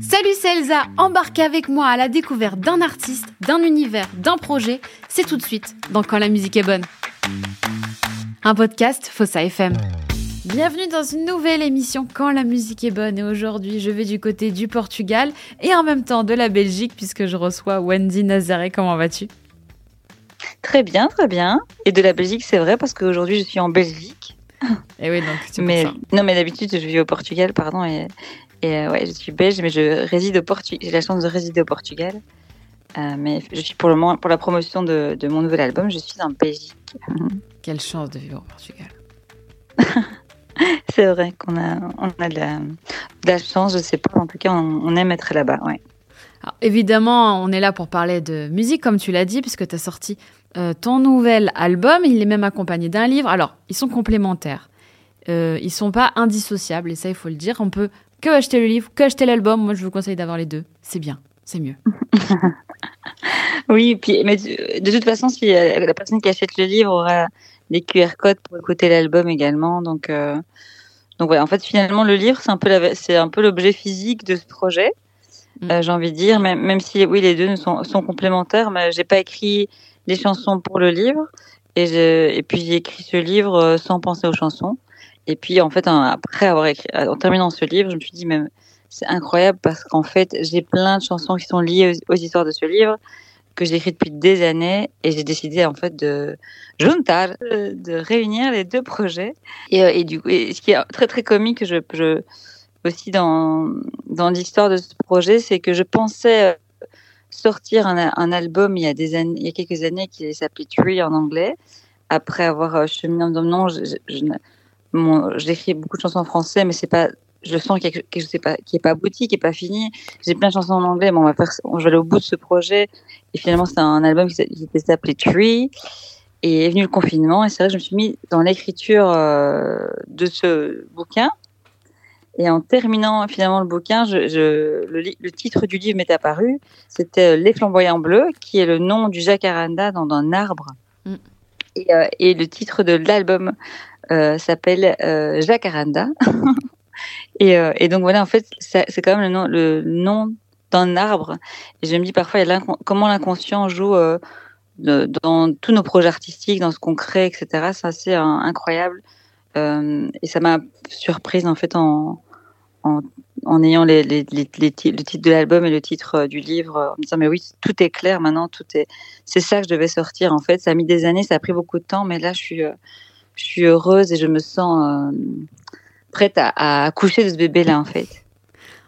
Salut, c'est Elsa. Embarquez avec moi à la découverte d'un artiste, d'un univers, d'un projet. C'est tout de suite dans Quand la musique est bonne. Un podcast Fossa FM. Bienvenue dans une nouvelle émission Quand la musique est bonne et aujourd'hui je vais du côté du Portugal et en même temps de la Belgique puisque je reçois Wendy Nazaré. Comment vas-tu? Très bien, très bien. Et de la Belgique, c'est vrai parce qu'aujourd'hui je suis en Belgique. Et eh oui, donc c'est mais, pour ça. Non, mais d'habitude je vis au Portugal, pardon, et, et euh, ouais, je suis belge, mais je réside au Portugal. J'ai la chance de résider au Portugal. Euh, mais je suis pour le moment, pour la promotion de, de mon nouvel album, je suis en Belgique. Quelle chance de vivre au Portugal. C'est vrai qu'on a, on a de la, de la chance, je sais pas. En tout cas, on, on aime être là-bas. Ouais. Alors, évidemment, on est là pour parler de musique, comme tu l'as dit, puisque tu as sorti euh, ton nouvel album. Il est même accompagné d'un livre. Alors, ils sont complémentaires. Euh, ils sont pas indissociables, et ça, il faut le dire. On peut que acheter le livre, que acheter l'album. Moi, je vous conseille d'avoir les deux. C'est bien, c'est mieux. oui, puis, mais de, de toute façon, si euh, la personne qui achète le livre aura les QR codes pour écouter l'album également. Donc, euh, donc voilà. En fait, finalement, le livre, c'est un peu la, c'est un peu l'objet physique de ce projet. Mm. Euh, j'ai envie de dire, même, même si oui, les deux sont, sont complémentaires, mais j'ai pas écrit les chansons pour le livre. Et, puis j'ai écrit ce livre euh, sans penser aux chansons. Et puis en fait, un- après avoir écrit, en terminant ce livre, je me suis dit même c'est incroyable parce qu'en fait j'ai plein de chansons qui sont liées aux, histoires de ce livre que j'ai écrit depuis des années et j'ai décidé en fait de juntar, de réunir les deux projets. Et, euh, du coup, ce qui est très très comique, je, je aussi dans dans l'histoire de ce projet, c'est que je pensais euh, sortir un, album il y a des années, il y a quelques années qui s'appelait Tree en anglais. Après avoir euh, cheminé je, ne- mon- j'écris beaucoup de chansons en français, mais c'est pas, je sens qu'il y a pas, abouti, qui est pas fini. J'ai plein de chansons en anglais, mais on va aller au bout de ce projet. Et finalement, c'est un album qui s'appelait Tree. Et est venu le confinement, et c'est vrai que je me suis mis dans l'écriture euh, de ce bouquin. Et en terminant finalement le bouquin, je, je, le, titre du livre m'est apparu. C'était euh, Les flamboyants bleus, qui est le nom du jacaranda dans un arbre. Mm. Et, euh, et le titre de l'album euh, s'appelle euh, Jacaranda. et, et donc voilà, en fait, c'est quand même le nom, le nom d'un arbre. Et je me dis parfois, comment l'inconscient joue dans tous nos projets artistiques, dans ce qu'on crée, etc. C'est assez incroyable. Euh, et ça m'a surprise en fait en, en, ayant les, le titre de l'album et le titre euh, du livre, euh, en me disant mais oui, tout est clair maintenant, tout est, c'est ça que je devais sortir en fait. Ça a mis des années, ça a pris beaucoup de temps, mais là je suis, euh, heureuse et je me sens prête à, à accoucher de ce bébé là en fait.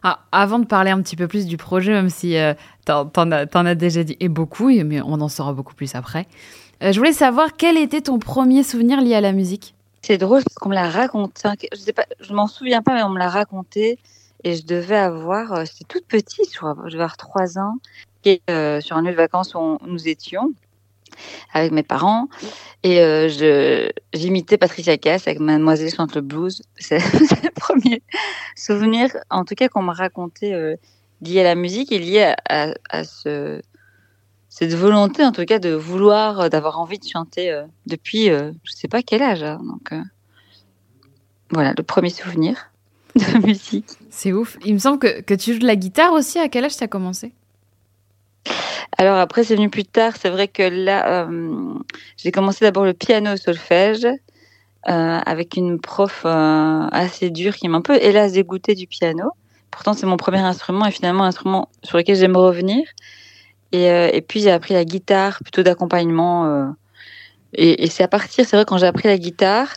Ah, avant de parler un petit peu plus du projet, même si euh, t'en, as, déjà dit et beaucoup, mais on en saura beaucoup plus après. je voulais savoir quel était ton premier souvenir lié à la musique? C'est drôle parce qu'on me l'a raconté. enfin, Je sais pas, je m'en souviens pas, mais on me l'a raconté et je devais avoir, euh, j'étais toute petite, je crois, je devais avoir trois ans, et, euh, sur un lieu de vacances où on- nous étions avec mes parents et euh, je j'imitais Patricia Cass avec Mademoiselle chante le blues. C'est le premier souvenir, en tout cas, qu'on m'a raconté euh, lié à la musique et lié à, à ce cette volonté, en tout cas, de vouloir, euh, d'avoir envie de chanter euh, depuis, euh, je sais pas quel âge. hein, donc euh, voilà, le premier souvenir de musique. C'est ouf. Il me semble que, que tu joues de la guitare aussi. À quel âge t'as commencé? Alors après, c'est venu plus tard. C'est vrai que là, j'ai commencé d'abord le piano au solfège euh, avec une prof euh, assez dure qui m'a un peu, hélas, dégoûtée du piano. Pourtant, c'est mon premier instrument et finalement un instrument sur lequel j'aime revenir. Et, euh, et puis, j'ai appris la guitare plutôt d'accompagnement. euh, et et c'est à partir, c'est vrai, quand j'ai appris la guitare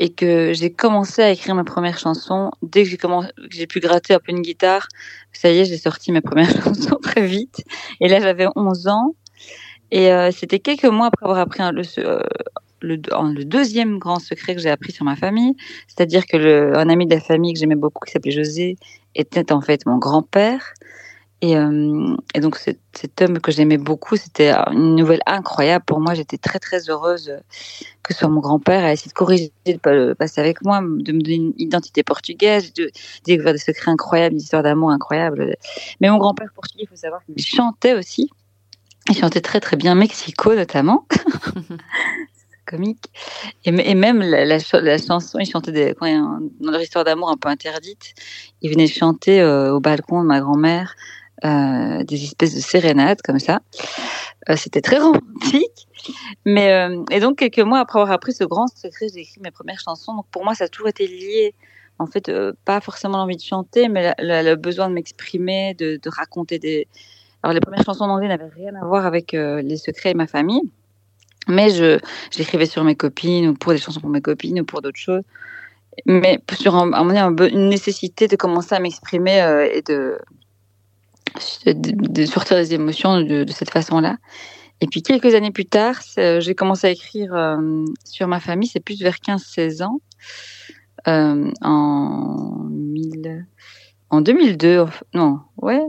et que j'ai commencé à écrire mes premières chansons, dès que j'ai commencé, j'ai pu gratter un peu une guitare, ça y est, j'ai sorti mes premières chansons très vite. Et là, j'avais 11 ans. Et euh, c'était quelques mois après avoir appris le, euh, le, un- le deuxième grand secret que j'ai appris sur ma famille. C'est-à-dire que le, un ami de la famille que j'aimais beaucoup, qui s'appelait José, était en fait mon grand-père. Et, euh, et donc, cet, cet homme que j'aimais beaucoup, c'était une nouvelle incroyable pour moi. J'étais très, très heureuse que ce soit mon grand-père à essayer de corriger, de passer avec moi, de me donner une identité portugaise, de découvrir des secrets incroyables, une histoire d'amour incroyable. Mais mon grand-père portugais, il faut savoir qu'il chantait aussi. Il chantait très très bien Mexico notamment. comique. Et, même la, chanson, ils chantaient des, dans leur histoire d'amour un peu interdite, ils venaient chanter au balcon de ma grand-mère des espèces de sérénades comme ça. C'était très romantique. Mais et donc quelques mois après avoir appris ce grand secret, j'ai écrit mes premières chansons. Donc pour moi, ça a toujours été lié en fait, euh, pas forcément l'envie de chanter, mais le besoin de m'exprimer, de, raconter des. Alors, les premières chansons d'anglais n'avaient rien à voir avec euh, les secrets et ma famille, mais je j'écrivais sur mes copines ou pour des chansons pour mes copines ou pour d'autres choses. Mais sur un, une nécessité de commencer à m'exprimer euh, et de, de, sortir des émotions de, cette façon-là. Et puis quelques années plus tard, j'ai commencé à écrire sur ma famille, c'est plus vers 15-16 ans. Euh, en, en 2002. Non, ouais.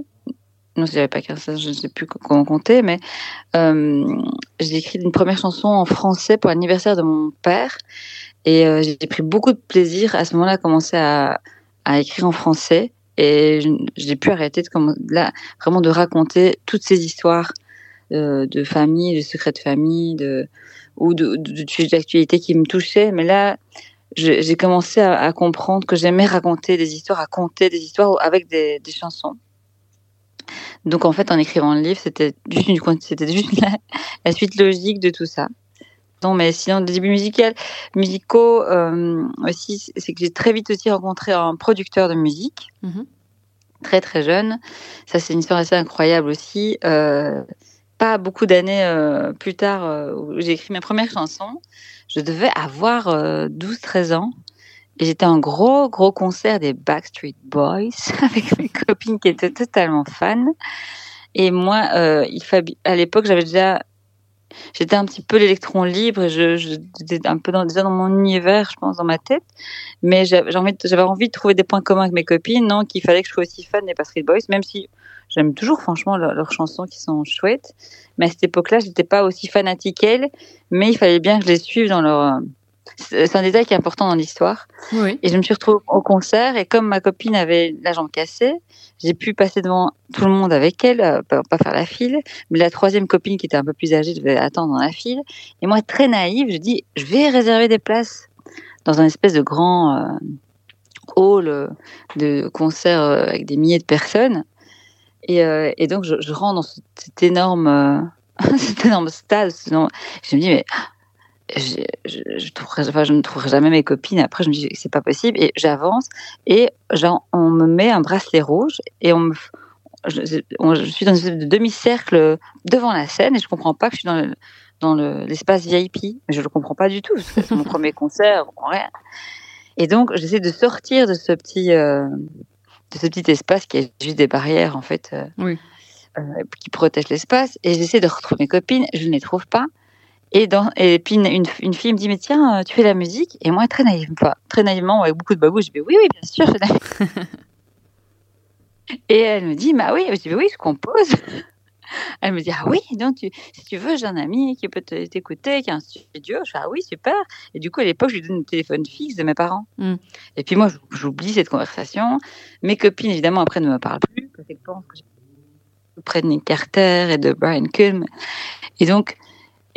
Non, j'avais pas 15 je ne sais plus comment compter, mais euh, j'ai écrit une première chanson en français pour l'anniversaire de mon père. Et euh, j'ai pris beaucoup de plaisir à ce moment-là à commencer à, à écrire en français. Et j'ai pu arrêter de, là, vraiment de raconter toutes ces histoires euh, de famille, de secrets de famille, de, ou de, de, d'actualité qui me touchaient. Mais là, j'ai commencé à, à, comprendre que j'aimais raconter des histoires, à conter des histoires avec des, des chansons. Donc en fait, en écrivant le livre, c'était juste, juste la, suite logique de tout ça. Non, mais sinon, des débuts musicaux, musicaux euh, aussi, c'est que j'ai très vite aussi rencontré un producteur de musique, mm-hmm. très très jeune. Ça, c'est une histoire assez incroyable aussi. Euh, pas beaucoup d'années euh, plus tard, où j'ai écrit mes premières chansons je devais avoir 12-13 euh, ans. Et j'étais un gros, gros concert des Backstreet Boys avec mes copines qui étaient totalement fans. Et moi, il à l'époque, j'avais déjà, j'étais un petit peu l'électron libre je, j'étais un peu dans, déjà dans mon univers, je pense, dans ma tête. Mais j'avais envie, de trouver des points communs avec mes copines, non, qu'il fallait que je sois aussi fan des Backstreet Boys, même si J'aime toujours, franchement, leurs chansons qui sont chouettes. Mais à cette époque-là, j'étais pas aussi fanatique qu'elles. Mais il fallait bien que je les suive dans leur. Euh, c'est un détail qui est important dans l'histoire. Oui. Et je me suis retrouvée au concert et comme ma copine avait la jambe cassée, j'ai pu passer devant tout le monde avec elle, euh, pas, faire la file. Mais la troisième copine qui était un peu plus âgée devait attendre dans la file. Et moi, très naïve, je dis, je vais réserver des places dans un espèce de grand euh, hall de concert avec des milliers de personnes. Et, euh, et donc, je, je, rentre dans cet énorme, euh, cet énorme stade. Je me dis, mais je, je, je, trouverai, enfin, je ne trouverai jamais mes copines. Après, je me dis, c'est pas possible. Et j'avance. Et genre, on me met un bracelet rouge et on me. Je, suis dans une demi-cercle devant la scène et je comprends pas que je suis dans le, dans l'espace VIP. Mais je le comprends pas du tout. C'est mon premier concert, je comprends rien. Et donc, j'essaie de sortir de ce petit, euh, de ce petit espace qui est juste des barrières en fait euh, oui. euh, qui protègent l'espace et j'essaie de retrouver mes copines je ne les trouve pas et, dans, et puis une, une, fille me dit mais tiens tu fais la musique? Et moi très naïvement très naïvement avec beaucoup de babou je dis oui oui bien sûr je et elle me dit bah oui je dis oui je compose. Elle me dit ah oui donc tu, si tu veux j'ai un ami qui peut t'écouter qui a un studio. Je fais ah oui super. Et du coup à l'époque je lui donne le téléphone fixe de mes parents. Mm. et puis moi j'oublie cette conversation. Mes copines évidemment après ne me parlent plus parce qu'elles pensent que je près de Nick Carter et de Brian Kulm. Et donc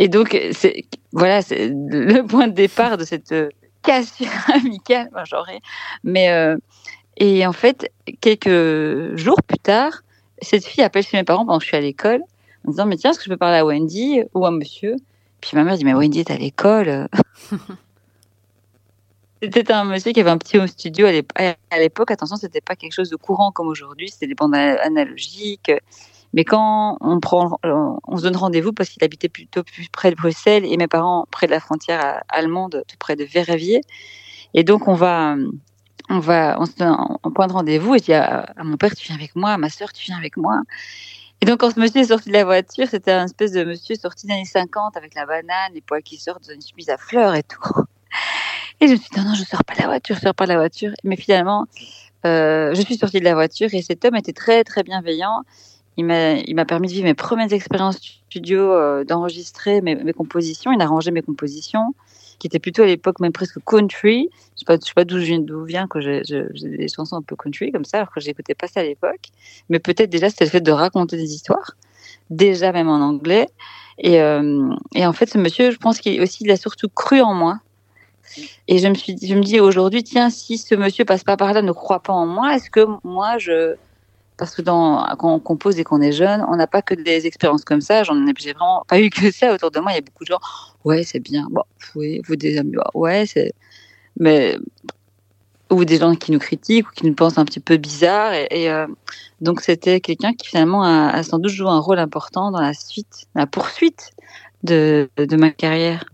et donc voilà c'est le point de départ de cette cassure amicale. Enfin, j'aurais mais euh, et en fait quelques jours plus tard cette fille appelle chez mes parents pendant que je suis à l'école en disant mais tiens est-ce que je peux parler à Wendy ou à Monsieur? Puis ma mère dit mais Wendy est à l'école. C'était un monsieur qui avait un petit home studio à l'époque. Attention c'était pas quelque chose de courant comme aujourd'hui. C'était des bandes analogiques mais quand on se donne rendez-vous parce qu'il habitait plutôt près de Bruxelles et mes parents près de la frontière allemande tout près de Verviers et donc on va on va, on se donne un point de rendez-vous et je dis à, mon père, tu viens avec moi, à ma soeur, tu viens avec moi. Et donc, quand ce monsieur est sorti de la voiture, c'était un espèce de monsieur sorti des années 50 avec la banane, les poils qui sortent, une chemise à fleurs et tout. Et je me suis dit, non, non, je sors pas de la voiture, je sors pas de la voiture. Mais finalement, euh, je suis sortie de la voiture et cet homme était très, très bienveillant. Il m'a, permis de vivre mes premières expériences studio, euh, d'enregistrer mes, compositions. Il a rangé mes compositions qui était plutôt à l'époque même presque country. Je je sais pas d'où vient que j'ai des chansons un peu country comme ça, alors que j'écoutais pas ça à l'époque. Mais peut-être déjà c'était le fait de raconter des histoires. déjà même en anglais. Et, et en fait, ce monsieur, je pense qu'il aussi, il a surtout cru en moi. Et je me je me dis aujourd'hui, tiens, si ce monsieur passe pas par là, ne croit pas en moi, est-ce que moi, je, parce que dans, quand on compose et qu'on est jeune, on n'a pas que des expériences comme ça. J'en ai, j'ai vraiment pas eu que ça autour de moi. Il y a beaucoup de gens, ouais, c'est bien, bon, oui, vous des amis, ouais, c'est, mais ou des gens qui nous critiquent ou qui nous pensent un petit peu bizarre. Et, euh, donc c'était quelqu'un qui finalement a, sans doute joué un rôle important dans la suite, la poursuite de, de ma carrière.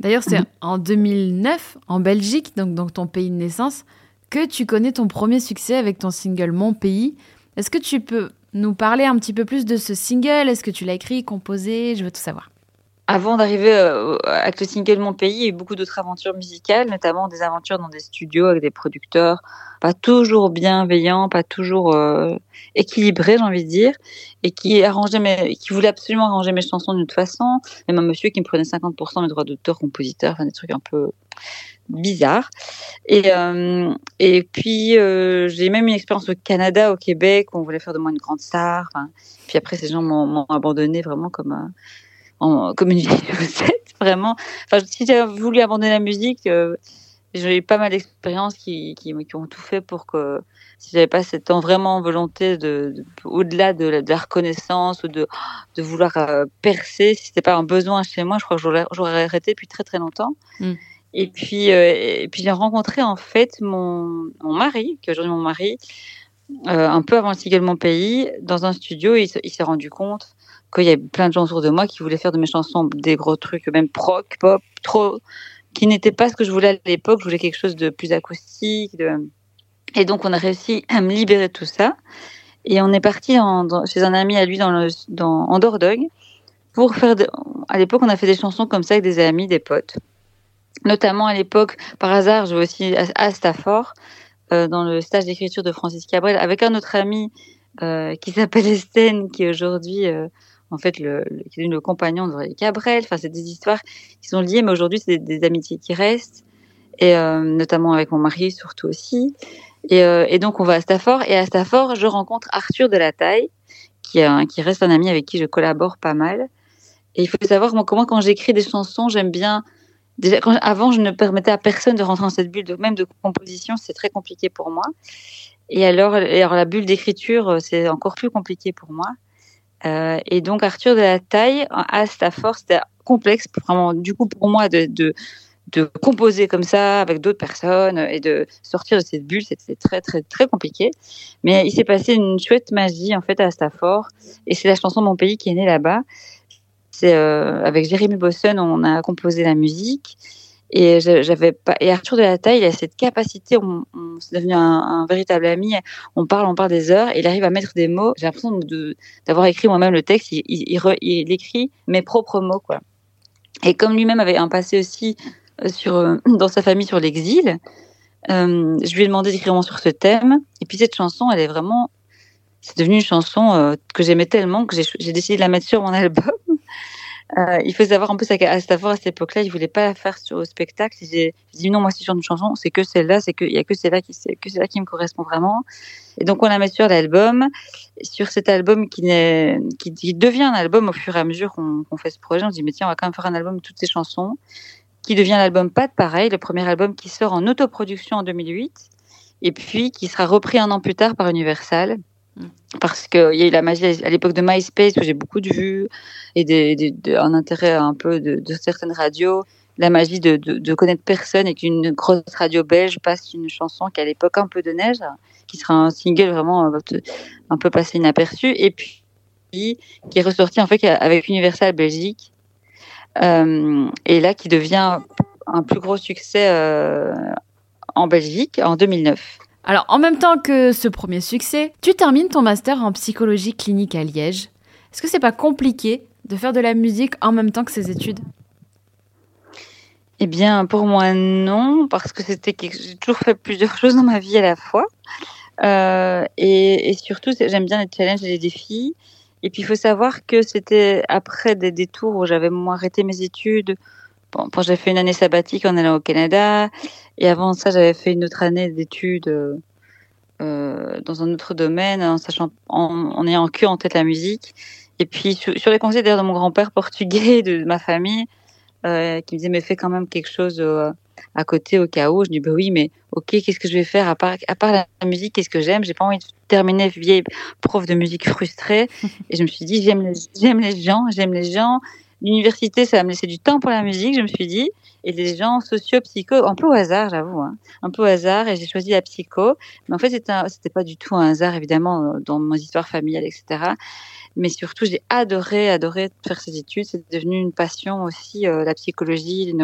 D'ailleurs, c'est en 2009, en Belgique, donc dans ton pays de naissance, que tu connais ton premier succès avec ton single Mon Pays. Est-ce que tu peux nous parler un petit peu plus de ce single? Est-ce que tu l'as écrit, composé? Je veux tout savoir. Avant d'arriver euh, avec le single Mon Pays, il y a eu beaucoup d'autres aventures musicales, notamment des aventures dans des studios avec des producteurs pas toujours bienveillants, pas toujours euh, équilibrés, j'ai envie de dire, et qui arrangeait mes, qui voulait absolument arranger mes chansons d'une autre façon. Même un monsieur qui me prenait 50% des droits d'auteur, compositeur, enfin des trucs un peu bizarres. Et euh, et puis j'ai même une expérience au Canada, au Québec, où on voulait faire de moi une grande star. puis après ces gens m'ont abandonné vraiment comme un comme une vieille recette, vraiment. Enfin, si j'avais voulu abandonner la musique, euh, j'ai eu pas mal d'expériences qui, qui, qui, ont tout fait pour que si j'avais pas cette vraiment volonté de, de au-delà de, la reconnaissance ou de, de vouloir euh, percer, si c'était pas un besoin chez moi, je crois que j'aurais, arrêté depuis très très longtemps. Mm. Et puis, euh, et puis j'ai rencontré en fait mon, mon mari, qui est aujourd'hui mon mari, euh, un peu avant le Mon Pays, dans un studio. Il s'est rendu compte qu'il y avait plein de gens autour de moi qui voulaient faire de mes chansons des gros trucs, même proc, pop, trop, qui n'était pas ce que je voulais à l'époque. Je voulais quelque chose de plus acoustique. Et donc, on a réussi à me libérer de tout ça. Et on est parti chez un ami à lui dans, en Dordogne pour faire. À l'époque, on a fait des chansons comme ça avec des amis, des potes. Notamment à l'époque, par hasard, je vais aussi à, Stafford, euh, dans le stage d'écriture de Francis Cabrel, avec un autre ami euh, qui s'appelle Estène, qui aujourd'hui euh, en fait le, le, le compagnon de Cabrel. Enfin, c'est des histoires qui sont liées, mais aujourd'hui c'est des, amitiés qui restent, et euh, notamment avec mon mari surtout aussi. Et, euh, et, donc on va à Stafford, et à Stafford je rencontre Arthur de la Taille, qui, qui reste un ami avec qui je collabore pas mal. Et il faut savoir moi comment quand j'écris des chansons, j'aime bien avant, je ne permettais à personne de rentrer dans cette bulle, même de composition, c'est très compliqué pour moi. Et alors, alors la bulle d'écriture, c'est encore plus compliqué pour moi. Euh, et donc Arthur de la Taille à Stafford, c'était complexe vraiment du coup pour moi de, de, de composer comme ça avec d'autres personnes et de sortir de cette bulle, c'était très très très compliqué. Mais il s'est passé une chouette magie en fait à Stafford et c'est la chanson Mon pays qui est née là-bas. C'est euh, avec Jérémy Bosson, on a composé la musique et j'avais pas. Et Arthur de la Taille, il a cette capacité. On, on s'est devenu un, un, véritable ami. On parle, on parle des heures. Il arrive à mettre des mots. J'ai l'impression de d'avoir écrit moi-même le texte. Il, il, il, écrit mes propres mots, quoi. Et comme lui-même avait un passé aussi euh, sur euh, dans sa famille sur l'exil, euh, je lui ai demandé d'écrire sur ce thème. Et puis cette chanson, elle est vraiment, c'est devenu une chanson euh, que j'aimais tellement que j'ai décidé de la mettre sur mon album. Euh, il faut savoir un peu qu'à Stafford à cette époque-là, il voulait pas la faire sur, au spectacle. J'ai dit non, moi si je une chanson, c'est que celle-là, c'est que il y a que celle-là qui que celle-là qui me correspond vraiment. Et donc on la met sur l'album, sur cet album qui, qui, qui devient un album au fur et à mesure qu'on fait ce projet. On se dit mais tiens, on va quand même faire un album de toutes ces chansons, qui devient l'album Pas de pareil, le premier album qui sort en autoproduction en 2008, et puis qui sera repris un an plus tard par Universal parce qu'il y a eu la magie à l'époque de MySpace où j'ai beaucoup de vues et un intérêt un peu de, certaines radios. La magie de connaître personne et qu'une grosse radio belge passe une chanson qui à l'époque un peu de neige, qui sera un single vraiment euh, un peu passé inaperçu, et puis qui est ressorti en fait avec Universal Belgique, euh, et là qui devient un plus gros succès euh, en Belgique en 2009. Alors, en même temps que ce premier succès, tu termines ton master en psychologie clinique à Liège. Est-ce que c'est pas compliqué de faire de la musique en même temps que ces études? Eh bien, pour moi, non, parce que c'était j'ai toujours fait plusieurs choses dans ma vie à la fois. Euh, et, et, surtout, j'aime bien les challenges et les défis. Et puis, il faut savoir que c'était après des détours où j'avais arrêté mes études, Bon, j'ai fait une année sabbatique en allant au Canada. Et avant ça, j'avais fait une autre année d'études euh, dans un autre domaine, en sachant, en, en ayant que en tête la musique. Et puis sur, sur les conseils d'ailleurs de mon grand-père portugais, de, ma famille, euh, qui me disait mais fais quand même quelque chose euh, à côté au cas où. Je dis bah oui, mais ok, qu'est-ce que je vais faire? À part à part la musique Qu'est-ce que j'aime? J'ai pas envie de terminer vieille prof de musique frustrée. Et je me suis dit j'aime les j'aime les gens, j'aime les gens. L'université, ça va me laisser du temps pour la musique, je me suis dit. Et les gens sociaux, psycho, un peu au hasard, j'avoue, hein, un peu au hasard. Et j'ai choisi la psycho. Mais en fait, c'était pas du tout un hasard, évidemment, dans mon histoire familiale, etc mais surtout j'ai adoré adoré faire ces études c'est devenu une passion aussi euh, la psychologie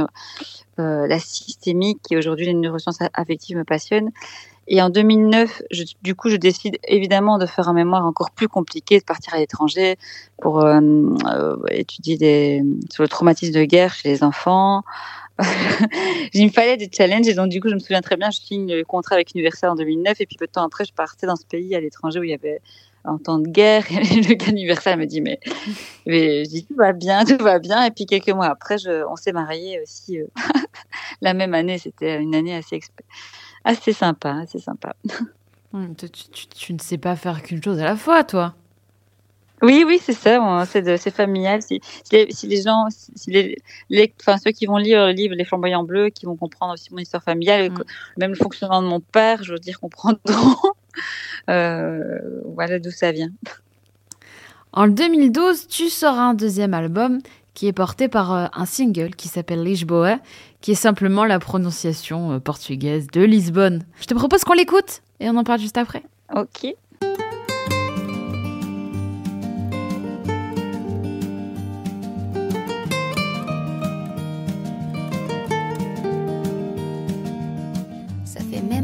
euh, la systémique et aujourd'hui les neurosciences affectives me passionnent et en 2009 je, du coup je décide évidemment de faire un mémoire encore plus compliqué de partir à l'étranger pour euh, euh étudier des, sur le traumatisme de guerre chez les enfants il me fallait des challenges et donc du coup je me souviens très bien je signe le contrat avec Universal en 2009 et puis peu de temps après je partais dans ce pays à l'étranger où il y avait en temps de guerre. Et le gars universel me dit mais, mais je dis tout va bien, tout va bien. Et puis quelques mois après, je, on s'est mariés aussi euh, la même année. C'était une année assez assez sympa, assez sympa. Tu, tu, tu, ne sais pas faire qu'une chose à la fois, toi. Oui, oui, c'est ça. C'est familial. Si, si, les, gens, si les, les, enfin, ceux qui vont lire le livre Les Flamboyants Bleus, qui vont comprendre aussi mon histoire familiale, mm. même le fonctionnement de mon père, je veux dire, comprendront euh, voilà d'où ça vient. En 2012, tu sors un deuxième album qui est porté par euh, un single qui s'appelle Lisboa, qui est simplement la prononciation euh, portugaise de Lisbonne. Je te propose qu'on l'écoute et on en parle juste après. Ok.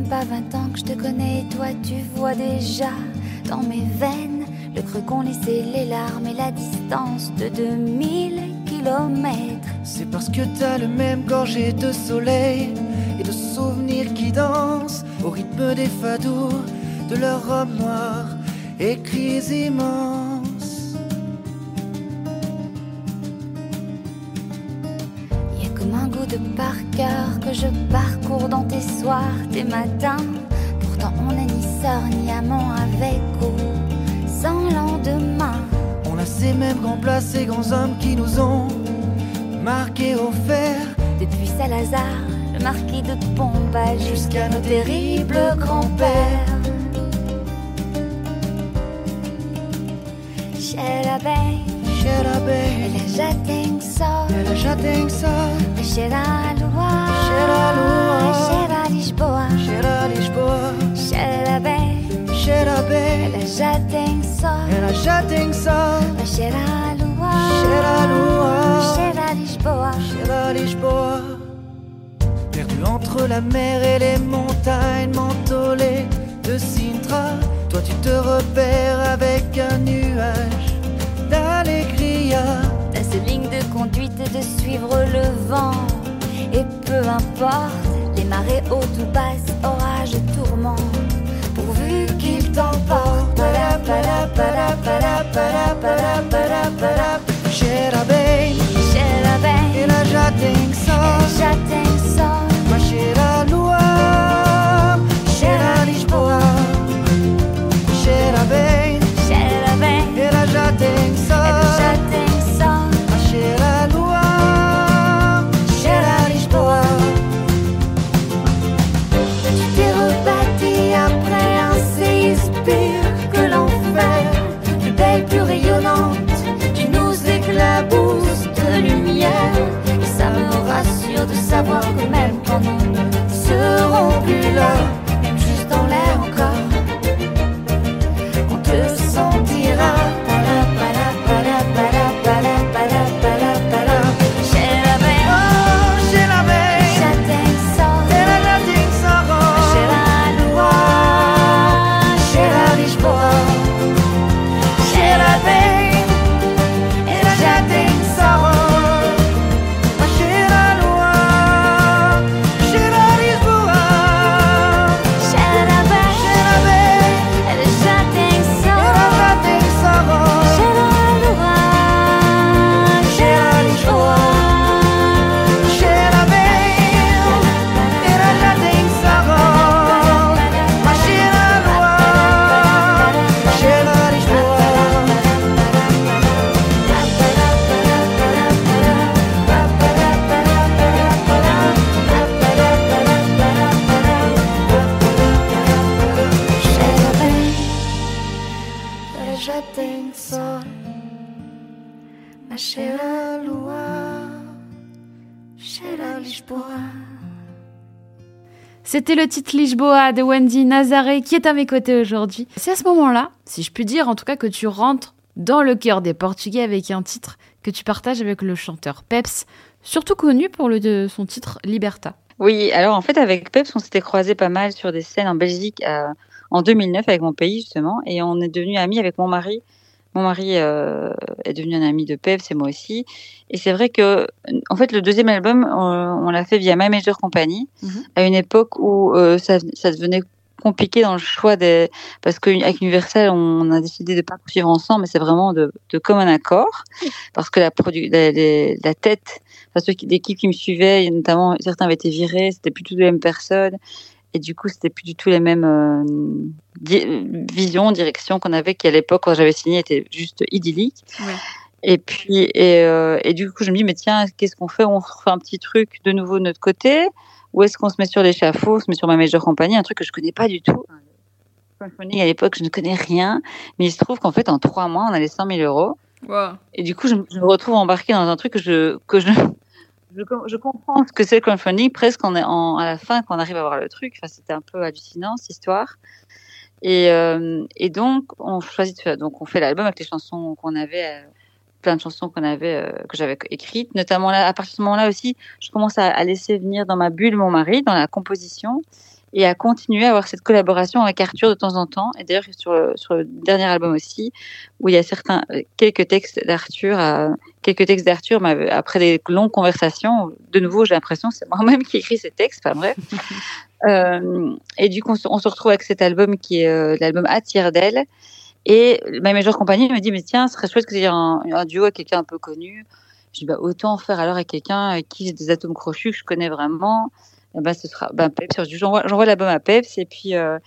pas 20 ans que je te connais, toi tu vois déjà dans mes veines le creux qu'ont laissé les larmes et la distance de 2000 kilomètres. C'est parce que t'as le même gorgé de soleil et de souvenirs qui dansent au rythme des fadours de leur robe noire, écrits immenses. de par cœur que je parcours dans tes soirs, tes matins. Pourtant on n'est ni sœur ni amant avec ou sans lendemain. On a ces mêmes grands places, ces grands hommes qui nous ont marqué au fer. Depuis Salazar, le marquis de Pombal, jusqu'à nos terribles grands-pères. Cheira bem, ela já tem sol, ela já tem sol. Cheira a lua, cheira a lua, cheira a Lisboa, Lisboa. Cheira bem, cheira bem, ela já tem sol, ela já tem sol. Cheira a lua, cheira a lua, cheira a Lisboa, cheira a Lisboa. Perdu entre la mer et les montagnes mentolées de Sintra, toi tu te repères avec un nuage d'allegria. T'as cette ligne de conduite de suivre le vent. Et peu importe les marées hautes ou basses, orages, tourments, pourvu qu'il t'emporte. Cheira bem, cheira bem, ela já tem sol, ela já tem C'était le titre Lisboa de Wendy Nazaré qui est à mes côtés aujourd'hui. C'est à ce moment-là, si je puis dire en tout cas, que tu rentres dans le cœur des Portugais avec un titre que tu partages avec le chanteur Peps, surtout connu pour le, son titre Liberta. Oui, alors en fait avec Peps, on s'était croisé pas mal sur des scènes en Belgique euh, en 2009 avec mon pays justement, et on est devenu amis avec mon mari. Mon mari euh, est devenu un ami de Peps et moi aussi. Et c'est vrai que, en fait, le deuxième album, on, on l'a fait via My Major Company, Mhm. à une époque où euh, ça, ça devenait compliqué dans le choix des parce qu'avec Universal on a décidé de pas poursuivre ensemble mais c'est vraiment de, de commun accord parce que la produ la, la, la tête enfin ceux qui l'équipe qui me suivait notamment certains avaient été virés c'était plus tout les mêmes personnes et du coup c'était plus du tout les mêmes euh, di- visions directions qu'on avait qui à l'époque quand j'avais signé était juste idyllique Ouais. et puis et, euh, et du coup je me dis mais tiens qu'est-ce qu'on fait? On refait un petit truc de nouveau de notre côté? Ou est-ce qu'on se met sur l'échafaud, on se met sur ma major compagnie, un truc que je connais pas du tout. À l'époque, je ne connais rien, mais il se trouve qu'en fait, en trois mois, on a les 100 000 euros. Et du coup, je, je me retrouve embarquée dans un truc que je, que je, je, comprends ce que c'est le crowdfunding presque en, en, à la fin quand on arrive à voir le truc. Enfin, c'était un peu hallucinant, cette histoire. Et, euh, et donc, on choisit de faire, donc on fait l'album avec les chansons qu'on avait, euh, plein de chansons qu'on avait, euh, que j'avais écrites. Notamment là, à partir de ce moment-là aussi, je commence à laisser venir dans ma bulle mon mari, dans la composition, et à continuer à avoir cette collaboration avec Arthur de temps en temps. Et d'ailleurs, sur, le- sur le dernier album aussi, où il y a certains, euh, quelques textes d'Arthur, euh, quelques textes d'Arthur, mais après des longues conversations, de nouveau, j'ai l'impression que c'est moi-même qui écris ces textes, enfin bref. Euh, et du coup, on se, retrouve avec cet album qui est euh, l'album Attire d'elle. Et ma major compagnie me dit, mais tiens, ce serait chouette que tu aies un, un duo avec quelqu'un un peu connu. Je dis, bah, autant faire alors avec quelqu'un avec qui j'ai des atomes crochus que je connais vraiment. Ben, ce sera, ben, Peps. Je dis, J'envoie, l'album à Peps et puis, euh,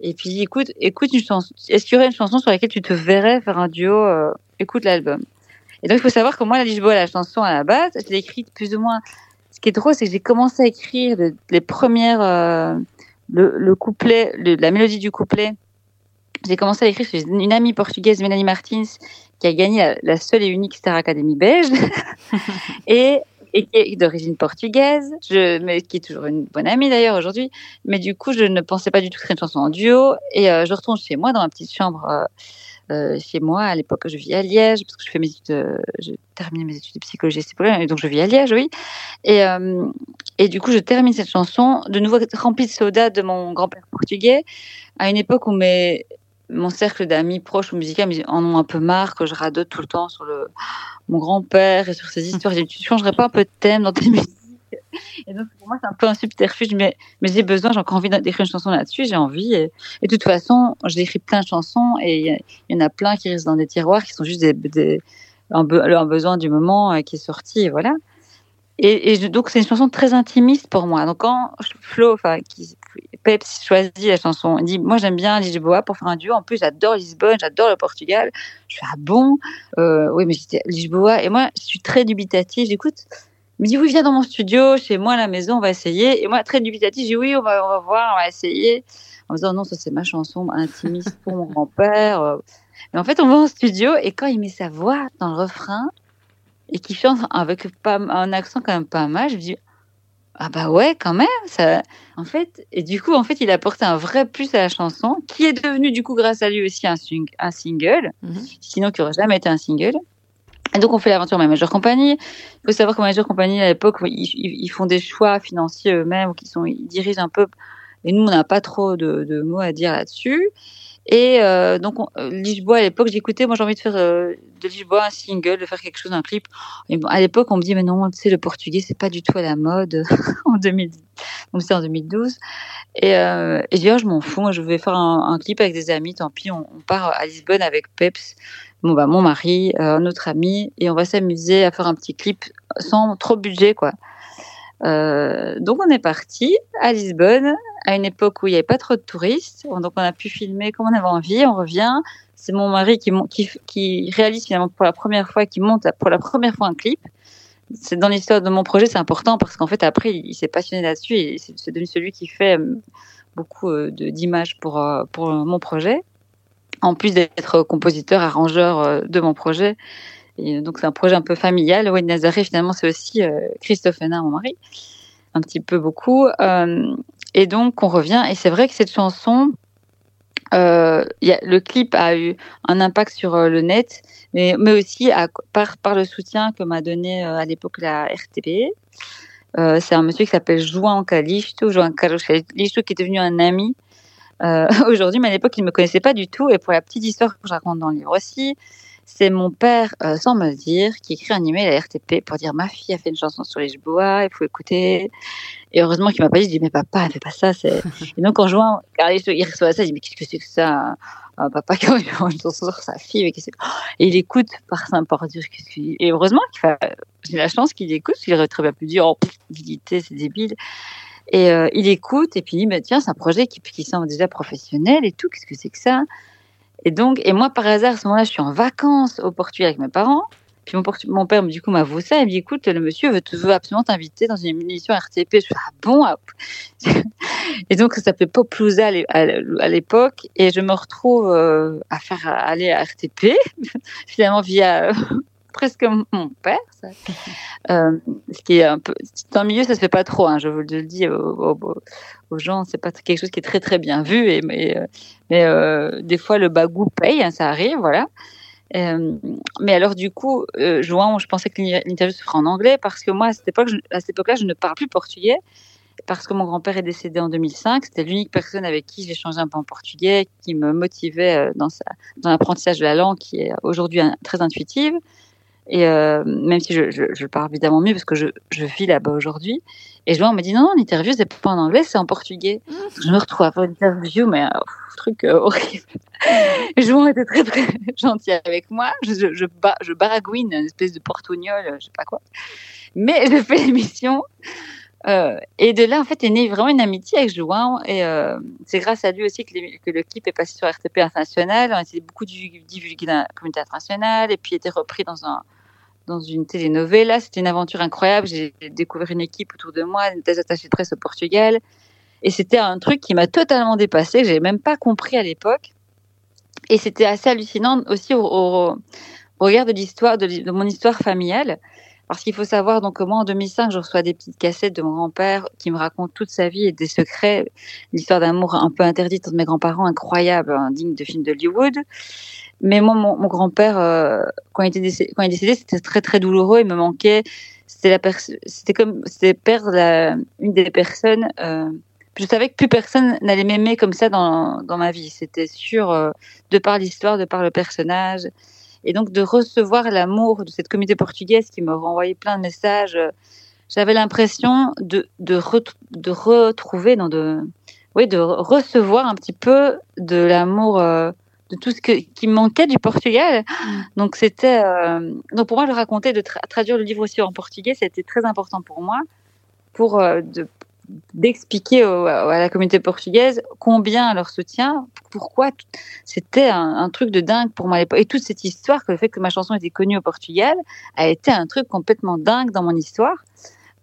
et puis, écoute, écoute une chanson. Est-ce qu'il y aurait une chanson sur laquelle tu te verrais faire un duo? euh, écoute l'album? Et donc, il faut savoir que moi, la Lisboa, la chanson à la base, je l'ai écrite plus ou moins. Ce qui est drôle, c'est que j'ai commencé à écrire le- les premières, euh, le, le couplet, le- la mélodie du couplet. J'ai commencé à l'écrire chez une amie portugaise, Mélanie Martins, qui a gagné la, la seule et unique Star Academy belge, et, et qui est d'origine portugaise, je, mais qui est toujours une bonne amie d'ailleurs aujourd'hui. Mais du coup, je ne pensais pas du tout créer une chanson en duo, et euh, je retourne chez moi dans ma petite chambre. euh, euh, chez moi à l'époque je vis à Liège parce que je fais mes études euh, je termine mes études de psychologie et psychologie, et donc je vis à Liège oui et et du coup je termine cette chanson de nouveau remplie de soda de mon grand-père portugais à une époque où mes mon cercle d'amis proches ou musicaux en ont un peu marre que je radote tout le temps sur le mon grand-père et sur ses histoires. Ils disent, tu changerais pas un peu de thème dans tes musiques? Et donc pour moi c'est un peu un subterfuge, mais mais j'ai besoin, j'ai encore envie d'écrire une chanson là-dessus, j'ai envie. Et, et de toute façon, j'ai écrit plein de chansons et il y, en a plein qui restent dans des tiroirs qui sont juste des, des un, be- un besoin du moment euh, qui est sorti, et voilà. Et, et je- donc c'est une chanson très intimiste pour moi. Donc quand Flo, enfin qui Peps choisit la chanson, il dit moi j'aime bien Lisboa pour faire un duo. En plus j'adore Lisbonne, j'adore le Portugal. Je fais ah bon, euh, oui mais j'étais Lisboa et moi je suis très dubitative. J'écoute, il me dit oui viens dans mon studio, chez moi à la maison on va essayer. Et moi très dubitative, je dis oui on va on va voir, on va essayer. En me disant non ça c'est ma chanson intimiste pour mon grand-père. Mais en fait on va en studio et quand il met sa voix dans le refrain et qui chante avec un accent quand même pas mal, je me dis ah bah ouais quand même ça en fait et du coup en fait il a apporté un vrai plus à la chanson qui est devenu du coup grâce à lui aussi un, sing- un single Mhm. sinon qui aurait jamais été un single. Et donc on fait l'aventure My Major Company. Il faut savoir que My Major Company à l'époque ils, ils- ils font des choix financiers eux-mêmes ou qui sont ils dirigent un peu et nous on n'a pas trop de, de mots à dire là-dessus et euh, donc, on- euh, Lisboa, à l'époque, j'écoutais, moi j'ai envie de faire euh, de Lisboa un single, de faire quelque chose, un clip. Et bon, à l'époque, on me dit, mais non, tu sais, le portugais, c'est pas du tout à la mode en 2010. Donc, c'est en 2012. Et, euh, et je dis, oh, je m'en fous, je vais faire un, clip avec des amis, tant pis, on, part à Lisbonne avec Peps, bon, bah, mon mari, euh, un autre ami, et on va s'amuser à faire un petit clip sans trop budget, quoi. Euh, donc on est parti à Lisbonne à une époque où il n'y avait pas trop de touristes. Donc on a pu filmer comme on avait envie. On revient. C'est mon mari qui, réalise finalement pour la première fois, qui monte pour la première fois un clip. C'est dans l'histoire de mon projet, c'est important parce qu'en fait après il, s'est passionné là-dessus et c'est devenu celui qui fait euh, beaucoup euh, d'images pour euh, pour mon projet. en plus d'être compositeur, arrangeur de mon projet. Et donc c'est un projet un peu familial. Wayne Nazaré, finalement, c'est aussi Christophe Hénin, mon mari, un petit peu beaucoup. Et donc on revient. Et c'est vrai que cette chanson, euh, le clip a eu un impact sur euh, le net, mais, aussi par, le soutien que m'a donné euh, à l'époque la RTP. C'est un monsieur qui s'appelle Juan Calixto, Carlos Calixto, qui est devenu un ami aujourd'hui, mais à l'époque il ne me connaissait pas du tout. Et pour la petite histoire que je raconte dans le livre aussi, c'est mon père, sans me le dire, qui écrit un email à la RTP pour dire ma fille a fait une chanson sur les Jbois, il faut écouter. Et heureusement qu'il m'a pas dit, je dis, mais papa, fais pas ça. C'est... Et donc, en jouant, il reçoit ça, il dit, mais qu'est-ce que c'est que ça? Un papa qui a une chanson sur sa fille, mais qu'est-ce que... Et il écoute par qu'il... Et heureusement qu'il fait... j'ai la chance qu'il écoute, parce qu'il aurait très bien pu dire, oh, c'est débile. Et euh, il écoute, et puis il dit, bah, tiens, c'est un projet qui, qui semble déjà professionnel et tout, qu'est-ce que c'est que ça? Et donc, et moi, par hasard, à ce moment-là, je suis en vacances au Portugal avec mes parents. Puis mon, père, du coup, m'a vu ça. Il me dit, écoute, le monsieur veut, absolument t'inviter dans une émission RTP. Je suis ah bon ah. Et donc, ça s'appelait Poplouza à l'époque. Et je me retrouve euh, à faire aller à RTP, finalement via presque mon père. Euh, ce qui est un peu dans le milieu, ça se fait pas trop. Hein, je vous le dis aux, aux, gens, c'est pas quelque chose qui est très très bien vu. Mais, euh, euh, des fois, le bagou paye, hein, ça arrive, voilà. Mais alors du coup, je pensais que l'interview se ferait en anglais parce que moi à cette époque, époque-là, je ne parle plus portugais parce que mon grand-père est décédé en 2005. C'était l'unique personne avec qui j'ai changé un peu en portugais, qui me motivait dans, sa, dans l'apprentissage de la langue, qui est aujourd'hui très intuitive. Et euh, même si je, je, je, parle évidemment mieux parce que je, je vis là-bas aujourd'hui. Et Joan me dit non, non, l'interview c'est pas en anglais, c'est en portugais. Mmh. Je me retrouve à faire une interview, mais un truc horrible. Joan était très très gentil avec moi. Je, je, je, je baragouine une espèce de portugnole, je sais pas quoi. Mais je fais l'émission. Euh, et de là, en fait, est née vraiment une amitié avec Joan. Et euh, c'est grâce à lui aussi que, les, que, le clip est passé sur RTP International. On a été beaucoup divulgué dans la communauté internationale et puis été repris dans un dans une telenovela. C'était une aventure incroyable. J'ai découvert une équipe autour de moi, des attachés de presse au Portugal. Et c'était un truc qui m'a totalement dépassé, que j'avais même pas compris à l'époque. Et c'était assez hallucinant aussi au, regard de l'histoire, de, mon histoire familiale. Parce qu'il faut savoir, donc, moi, en 2005, je reçois des petites cassettes de mon grand-père qui me raconte toute sa vie et des secrets, l'histoire d'amour un peu interdite entre mes grands-parents, incroyable, hein, digne de films d'Hollywood. Mais moi, mon, grand-père, euh, quand il est décédé, c'était très, très douloureux. Il me manquait. C'était la comme, perdre une des personnes, euh, je savais que plus personne n'allait m'aimer comme ça dans, dans ma vie. C'était sûr, euh, de par l'histoire, de par le personnage. Et donc de recevoir l'amour de cette communauté portugaise qui me renvoyait plein de messages, euh, j'avais l'impression de, de, de retrouver, non, de, oui, de recevoir un petit peu de l'amour, euh, de tout ce que, qui manquait du Portugal. Mm. Donc c'était, euh, donc pour moi, le raconter, de tra traduire le livre aussi en portugais, c'était très important pour moi, pour euh, de, d'expliquer à la communauté portugaise combien leur soutien, pourquoi c'était un, truc de dingue pour moi. Et toute cette histoire, que le fait que ma chanson était connue au Portugal, a été un truc complètement dingue dans mon histoire.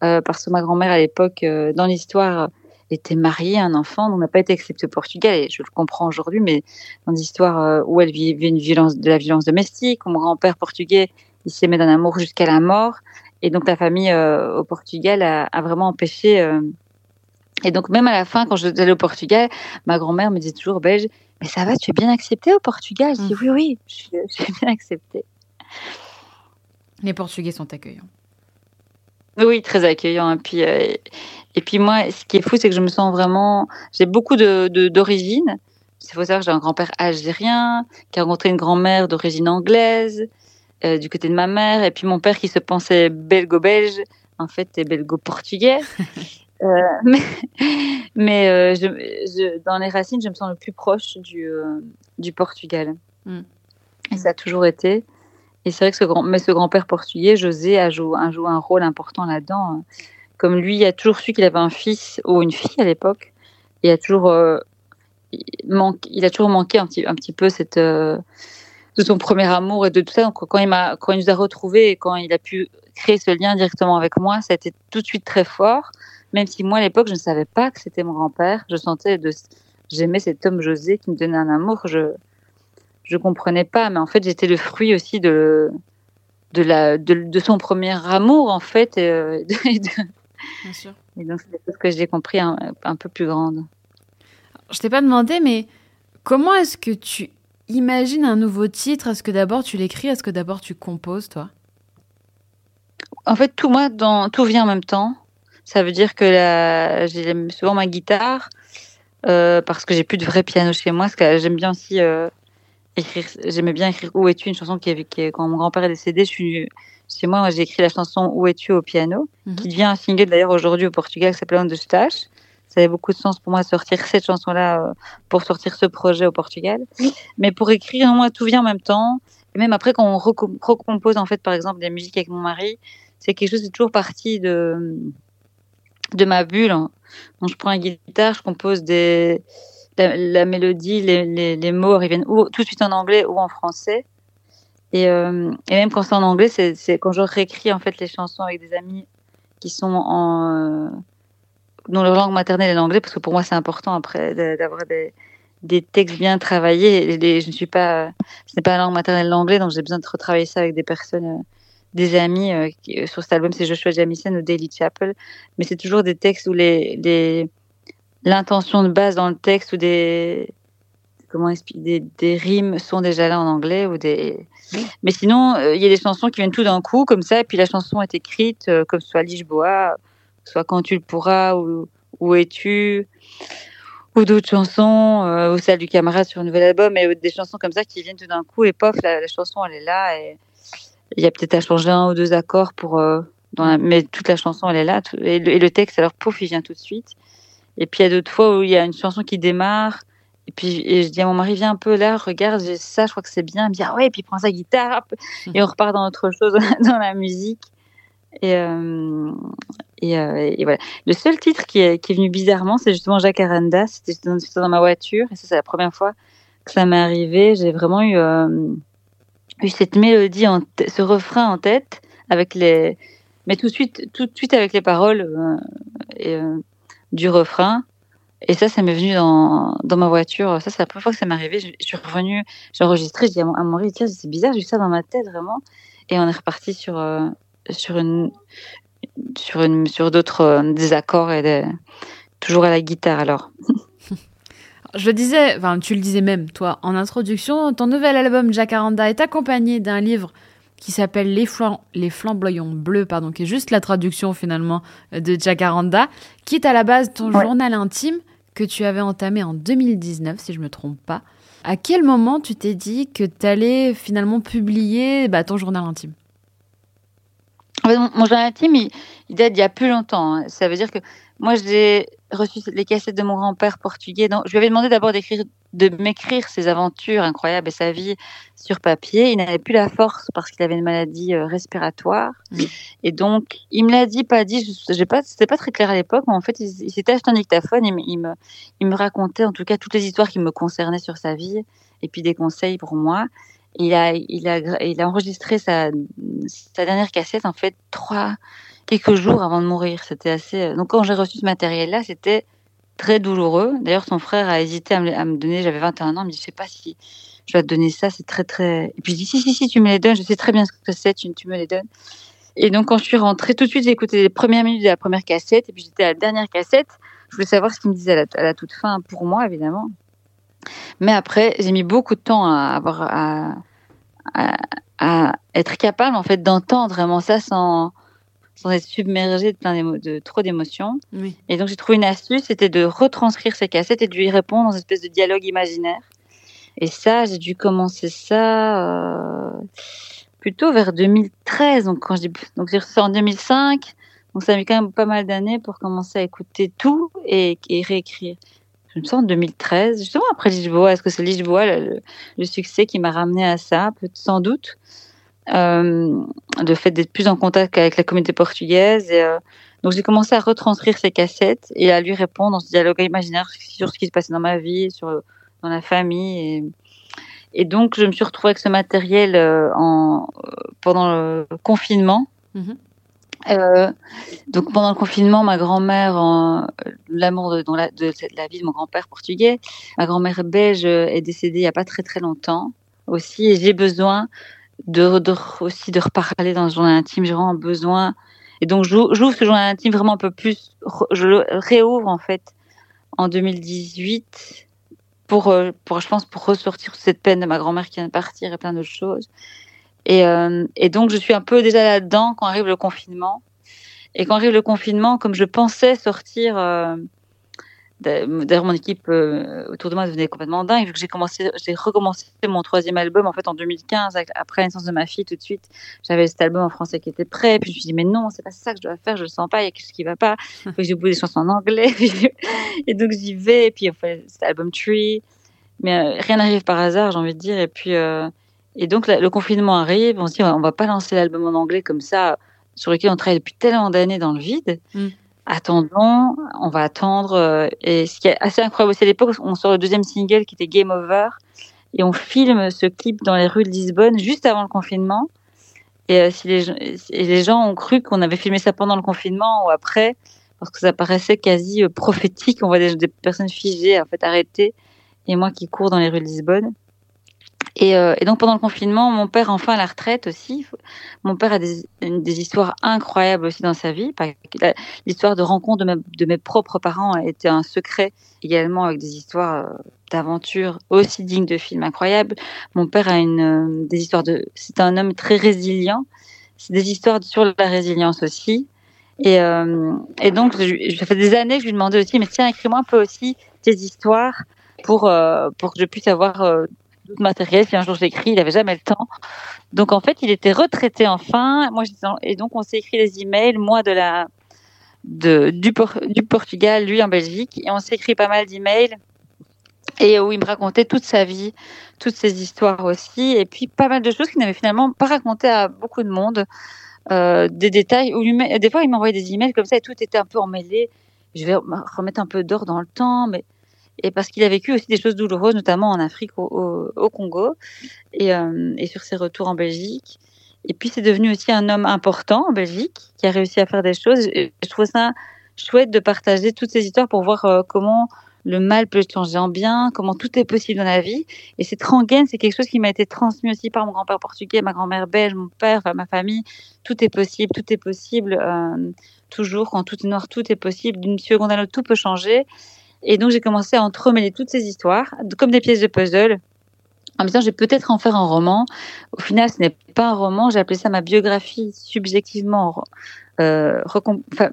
Euh, parce que ma grand-mère à l'époque, euh, dans l'histoire, était mariée à un enfant dont n'a pas été accepté au Portugal, et je le comprends aujourd'hui, mais dans l'histoire euh, où elle vivait une violence, de la violence domestique, où mon grand-père portugais, il s'aimait d'un amour jusqu'à la mort, et donc la famille au Portugal a, vraiment empêché et donc, même à la fin, quand je allais au Portugal, ma grand-mère me disait toujours belge, mais ça va, tu es bien accepté au Portugal? Je dis oui, oui, je suis, je suis bien acceptée. Les Portugais sont accueillants. Oui, très accueillants. Et puis, euh, et puis moi, ce qui est fou, c'est que je me sens vraiment. J'ai beaucoup de d'origine. Il faut savoir que j'ai un grand-père algérien qui a rencontré une grand-mère d'origine anglaise euh, du côté de ma mère, et puis mon père qui se pensait belgo-belge, en fait, est belgo-portugais. Euh, mais mais euh, je, je, dans les racines, je me sens le plus proche du, euh, du Portugal. Mm. Et ça a toujours été. Et c'est vrai que ce grand, mais ce grand-père portugais, José, a joué, a joué un rôle important là-dedans. Comme lui, il a toujours su qu'il avait un fils ou une fille à l'époque. Il a toujours euh, il, a toujours manqué un petit, un petit peu cette euh, de son premier amour et de tout ça. Donc quand il m'a, quand il nous a retrouvés et quand il a pu créer ce lien directement avec moi, ça a été tout de suite très fort même si moi à l'époque je ne savais pas que c'était mon grand-père, je sentais de j'aimais cet homme José qui me donnait un amour, je je comprenais pas. Mais en fait, j'étais le fruit aussi de de la de, son premier amour en fait. Et, euh, Bien sûr. Et donc c'est ce que j'ai compris un, peu plus grande. Je t'ai pas demandé, mais comment est-ce que tu imagines un nouveau titre? Est-ce que d'abord tu l'écris? Est-ce que d'abord tu composes, toi? En fait, tout moi, dans, tout vient en même temps. Ça veut dire que j'ai souvent ma guitare euh, parce que j'ai plus de vrai piano chez moi. J'aime bien aussi euh, écrire. J'aimais bien écrire Où es-tu, une chanson qui, qui quand mon grand-père est décédé. Je suis chez moi, j'ai écrit la chanson Où es-tu au piano, mhm. qui devient un single d'ailleurs aujourd'hui au Portugal qui s'appelle On de Stache. Ça avait beaucoup de sens pour moi de sortir cette chanson-là euh, pour sortir ce projet au Portugal. Mais pour écrire, moi, tout vient en même temps. Et même après, quand on recompose, en fait, par exemple, des musiques avec mon mari, c'est quelque chose, c'est toujours parti de, de ma bulle. Donc, je prends une guitare, je compose des, la, mélodie, les, les, les, mots, ils viennent ou tout de suite en anglais ou en français. Et, euh, et même quand c'est en anglais, c'est quand je réécris en fait les chansons avec des amis qui sont en euh, dont leur langue maternelle est l'anglais, parce que pour moi c'est important après d'avoir des, des textes bien travaillés. Je ne suis pas, ce n'est pas la langue maternelle l'anglais, donc j'ai besoin de retravailler ça avec des personnes, euh, des amis. Qui, sur cet album, c'est Joshua Jamison ou Daily Chapel, mais c'est toujours des textes où les, les l'intention de base dans le texte ou des comment expliquer des, rimes sont déjà là en anglais ou des mais sinon euh, il y a des chansons qui viennent tout d'un coup comme ça et puis la chanson est écrite euh, comme soit Lisboa soit quand tu le pourras ou où es-tu ou d'autres chansons euh, ou celle du camarade sur un nouvel album et des chansons comme ça qui viennent tout d'un coup et pof la, chanson elle est là et il y a peut-être à changer un ou deux accords pour dans mais toute la chanson elle est là et, le, et le texte alors pouf il vient tout de suite et puis il y a d'autres fois où il y a une chanson qui démarre et puis et je dis à mon mari, viens un peu là, regarde, j'ai ça, je crois que c'est bien. Il me dit, ah ouais, et puis il prend sa guitare, et on repart dans autre chose, dans la musique. Et, euh, et, euh, et, voilà. Le seul titre qui est, qui est venu bizarrement, c'est justement Jacques Aranda. C'était dans, dans, ma voiture, et ça, c'est la première fois que ça m'est arrivé. J'ai vraiment eu, euh, eu cette mélodie, ce refrain en tête, avec les, mais tout de suite, tout de suite avec les paroles euh, euh, du refrain. Et ça, ça m'est venu dans, dans ma voiture. Ça, c'est la première fois que ça m'est arrivé. Je, suis revenue, j'ai enregistré, j'ai dit à mon, à mari, tiens, c'est bizarre, j'ai eu ça dans ma tête vraiment. Et on est reparti sur, euh, sur une, sur une, sur d'autres euh, désaccords et des, toujours à la guitare alors. Je disais, enfin, tu le disais même, toi, en introduction, ton nouvel album Jacaranda est accompagné d'un livre qui s'appelle Les, Les Flamboyants Bleus, pardon, qui est juste la traduction finalement de Jacaranda, qui est à la base ton journal intime que tu avais entamé en 2019, si je me trompe pas. À quel moment tu t'es dit que tu allais finalement publier bah, ton journal intime? Mon, journal intime, il, date d'il y a plus longtemps. Hein. Ça veut dire que moi, j'ai reçu les cassettes de mon grand-père portugais. Donc, je lui avais demandé d'abord d'écrire, de m'écrire ses aventures incroyables et sa vie sur papier. Il n'avait plus la force parce qu'il avait une maladie euh, respiratoire. Mmh. Et donc, il me l'a dit, pas dit. J'ai pas, c'était pas très clair à l'époque, mais en fait, il, s'était acheté un dictaphone. Il me, il me racontait, en tout cas, toutes les histoires qui me concernaient sur sa vie et puis des conseils pour moi. Il a, il a, il a enregistré sa, sa dernière cassette, en fait, trois, quelques jours avant de mourir. C'était assez. Euh, donc quand j'ai reçu ce matériel-là, c'était très douloureux. D'ailleurs, son frère a hésité à me, donner. J'avais 21 ans. Il me dit, je sais pas si je vais te donner ça. C'est très très. Et puis je dis, si si si, tu me les donnes. Je sais très bien ce que c'est. Tu, me les donnes. Et donc quand je suis rentrée, tout de suite, j'ai écouté les premières minutes de la première cassette. Et puis j'étais à la dernière cassette. Je voulais savoir ce qu'il me disait à la, toute fin, pour moi évidemment. Mais après, j'ai mis beaucoup de temps à à, à être capable en fait d'entendre vraiment ça sans sans être submergé de plein de trop d'émotions. Et donc j'ai trouvé une astuce, c'était de retranscrire ces cassettes et de lui répondre dans une espèce de dialogue imaginaire. Et ça, j'ai dû commencer ça euh, plutôt vers 2013. Donc quand j'ai donc j'ai ça en 2005. Donc ça a mis quand même pas mal d'années pour commencer à écouter tout et, réécrire. Je me sens en 2013, justement après Lisboa. Est-ce que c'est Lisboa le, le, succès qui m'a ramené à ça? Sans doute euh, de fait d'être plus en contact avec la communauté portugaise. Et, euh, donc j'ai commencé à retranscrire ces cassettes et à lui répondre dans ce dialogue imaginaire sur ce qui se passait dans ma vie, sur dans la famille. Et, et donc je me suis retrouvée avec ce matériel euh, en, pendant le confinement. Euh, donc pendant le confinement, ma grand-mère, l'amour de, la, de, la vie de mon grand-père portugais, ma grand-mère belge est décédée il n'y a pas très très longtemps aussi, et j'ai besoin de, de, aussi de reparler dans ce journal intime. J'ai vraiment besoin. Et donc, j'ouvre ce journal intime vraiment un peu plus. Je le réouvre en fait en 2018 pour, euh, pour, je pense, pour ressortir cette peine de ma grand-mère qui vient de partir et plein d'autres choses. Et, euh, et donc, je suis un peu déjà là-dedans quand arrive le confinement. Et quand arrive le confinement, comme je pensais sortir. Euh, D'ailleurs, mon équipe euh, autour de moi devenait complètement dingue vu que j'ai commencé, j'ai recommencé mon troisième album en fait en 2015 après la naissance de ma fille. Tout de suite, j'avais cet album en français qui était prêt. Puis je me suis dit mais non, c'est pas ça que je dois faire. Je le sens pas. Il y a quelque chose qui va pas. Faut que j'oublie des chansons en anglais. et donc j'y vais. Et puis on fait cet album Tree. Mais euh, rien n'arrive par hasard, j'ai envie de dire. Et puis euh, et donc le confinement arrive. On se dit on va pas lancer l'album en anglais comme ça sur lequel on travaille depuis tellement d'années dans le vide. Mm attendons, on va attendre. Euh, et ce qui est assez incroyable aussi à l'époque, on sort le deuxième single qui était Game Over et on filme ce clip dans les rues de Lisbonne juste avant le confinement. Et, euh, si les, et les gens ont cru qu'on avait filmé ça pendant le confinement ou après, parce que ça paraissait quasi euh, prophétique. On voit des, des, personnes figées, en fait, arrêtées, et moi qui cours dans les rues de Lisbonne. Et, euh, et, donc pendant le confinement, mon père enfin à la retraite aussi. Mon père a des, histoires incroyables aussi dans sa vie. L'histoire de rencontre de, mes propres parents a été un secret également avec des histoires euh, d'aventures aussi dignes de films incroyables. Mon père a une euh, des histoires de. C'est un homme très résilient. C'est des histoires sur la résilience aussi. Et, et donc, ça fait des années que je lui demandais aussi, mais tiens, écris-moi un peu aussi tes histoires pour pour que je puisse avoir matériel. Si un jour j'écris, il n'avait jamais le temps. Donc en fait, il était retraité enfin. Moi, et donc on s'est écrit des emails, moi de la de, du, du Portugal, lui en Belgique, et on s'est écrit pas mal d'emails et où il me racontait toute sa vie, toutes ses histoires aussi, et puis pas mal de choses qu'il n'avait finalement pas raconté à beaucoup de monde, euh, des détails où lui, des fois il m'envoyait des emails comme ça et tout était un peu emmêlé. Je vais remettre un peu d'or dans le temps, mais et parce qu'il a vécu aussi des choses douloureuses, notamment en Afrique, au, Congo, et, euh, et, sur ses retours en Belgique. Et puis c'est devenu aussi un homme important en Belgique, qui a réussi à faire des choses. Je trouve ça chouette de partager toutes ces histoires pour voir euh, comment le mal peut changer en bien, comment tout est possible dans la vie. Et cette rengaine, c'est quelque chose qui m'a été transmis aussi par mon grand-père portugais, ma grand-mère belge, mon père, ma famille. Tout est possible, tout est possible. Euh, toujours, quand tout est noir, tout est possible. D'une seconde à l'autre, tout peut changer. Et donc j'ai commencé à entremêler toutes ces histoires, comme des pièces de puzzle, en me disant, je vais peut-être en faire un roman. Au final, ce n'est pas un roman, j'ai appelé ça ma biographie subjectivement, euh,